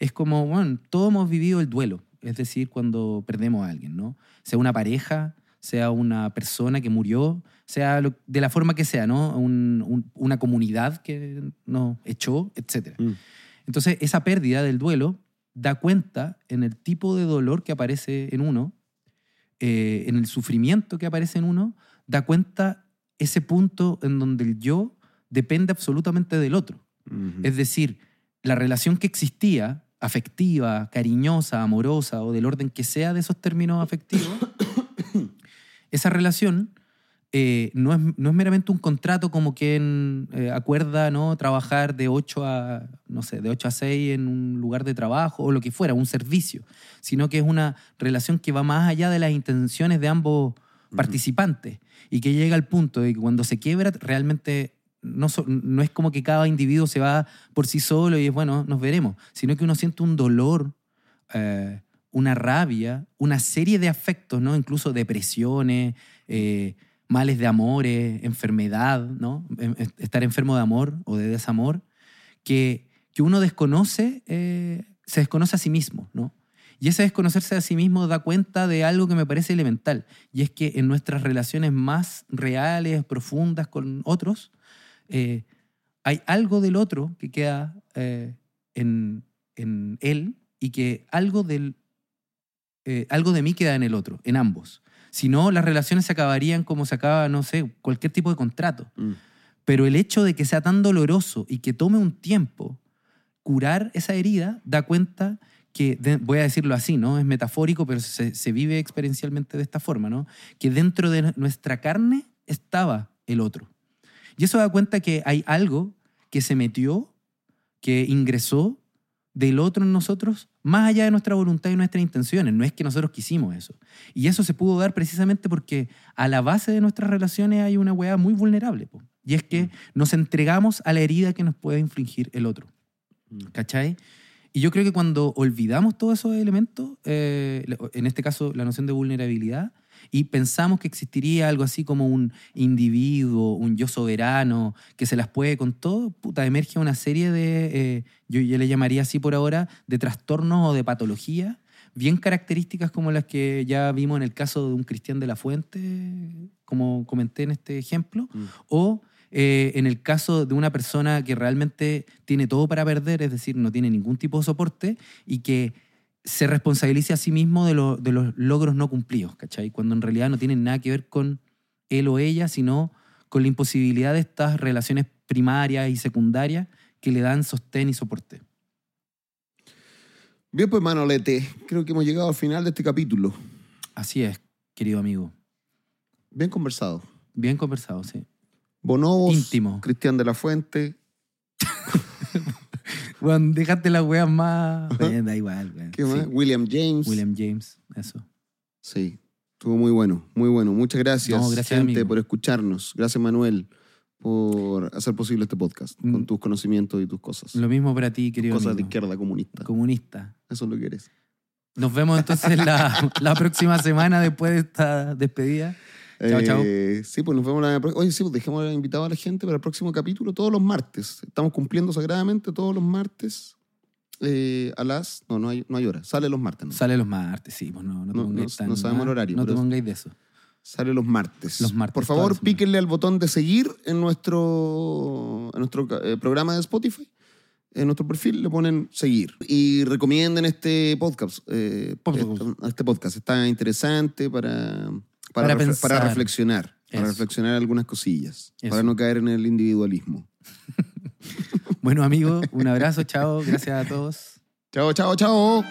es como, bueno, todos hemos vivido el duelo, es decir, cuando perdemos a alguien, ¿no? Sea una pareja, sea una persona que murió, sea lo- de la forma que sea, ¿no? Un- un- una comunidad que nos echó, etc. Mm. Entonces, esa pérdida del duelo da cuenta en el tipo de dolor que aparece en uno, eh, en el sufrimiento que aparece en uno, da cuenta ese punto en donde el yo depende absolutamente del otro. Es decir, la relación que existía, afectiva, cariñosa, amorosa o del orden que sea de esos términos afectivos, esa relación eh, no, es, no es meramente un contrato como quien eh, acuerda ¿no? trabajar de 8 a, no sé, de 8 a 6 en un lugar de trabajo o lo que fuera, un servicio, sino que es una relación que va más allá de las intenciones de ambos participantes y que llega al punto de que cuando se quiebra realmente no, no es como que cada individuo se va por sí solo y es bueno, nos veremos, sino que uno siente un dolor, eh, una rabia, una serie de afectos, ¿no? incluso depresiones, eh, males de amores, enfermedad, ¿no? Em- est- estar enfermo de amor o de desamor, que, que uno desconoce, eh, se desconoce a sí mismo, ¿no? Y ese desconocerse a sí mismo da cuenta de algo que me parece elemental, y es que en nuestras relaciones más reales, profundas con otros, eh, hay algo del otro que queda eh, en, en él y que algo, del, eh, algo de mí queda en el otro, en ambos. Si no, las relaciones se acabarían como se acaba, no sé, cualquier tipo de contrato. Mm. Pero el hecho de que sea tan doloroso y que tome un tiempo curar esa herida da cuenta que, de- voy a decirlo así, ¿no? Es metafórico, pero se, se vive experiencialmente de esta forma, ¿no? Que dentro de nuestra carne estaba el otro. Y eso da cuenta que hay algo que se metió, que ingresó del otro en nosotros, más allá de nuestra voluntad y nuestras intenciones. No es que nosotros quisimos eso. Y eso se pudo dar precisamente porque a la base de nuestras relaciones hay una weá muy vulnerable. po. Y es que nos entregamos a la herida que nos puede infligir el otro. Mm. ¿Cachai? Y yo creo que cuando olvidamos todos esos elementos, eh, en este caso la noción de vulnerabilidad, y pensamos que existiría algo así como un individuo, un yo soberano, que se las puede con todo, puta, emerge una serie de, eh, yo, yo le llamaría así por ahora, de trastornos o de patologías bien características como las que ya vimos en el caso de un Cristian de la Fuente, como comenté en este ejemplo, Mm. o eh, en el caso de una persona que realmente tiene todo para perder, es decir, no tiene ningún tipo de soporte y que se responsabilice a sí mismo de, lo- de los logros no cumplidos, ¿cachai? Cuando en realidad no tienen nada que ver con él o ella, sino con la imposibilidad de estas relaciones primarias y secundarias que le dan sostén y soporte. Bien, pues, Manolete, creo que hemos llegado al final de este capítulo. Así es, querido amigo. Bien conversado. Bien conversado, sí. Bonobos, Íntimo. Cristian de la Fuente. Bueno, dejaste las weas más. Eh, da igual, weón. ¿Qué Sí. más? William James. William James, eso. Sí, estuvo muy bueno, muy bueno. Muchas gracias, No, gracias, gente, amigo. por escucharnos. Gracias, Manuel, por hacer posible este podcast Mm. con tus conocimientos y tus cosas. Lo mismo para ti, querido cosas de amigo. izquierda comunista. Comunista. Eso es lo que eres. Nos vemos entonces la, la próxima semana después de esta despedida. Chao, chao. Eh, sí, pues nos vemos la próxima. Oye, sí, pues dejemos invitado a la gente para el próximo capítulo todos los martes. Estamos cumpliendo sagradamente todos los martes eh, a las. No, no hay, no hay hora. Sale los martes. ¿no? Sale los martes, sí, pues no, no te No- pongáis no- tan- no sabemos el horario, No te pongáis de eso. Sale los martes. Los martes, Por favor, píquenle al botón de seguir en nuestro, en nuestro eh, programa de Spotify. En nuestro perfil le ponen seguir. Y recomienden este podcast. eh, Podcast. este, este podcast. Está interesante para, para, reflexionar. Para reflexionar algunas cosillas. Eso. Para no caer en el individualismo. Bueno, amigo, un abrazo, chao. Gracias a todos. Chao, chao, chao.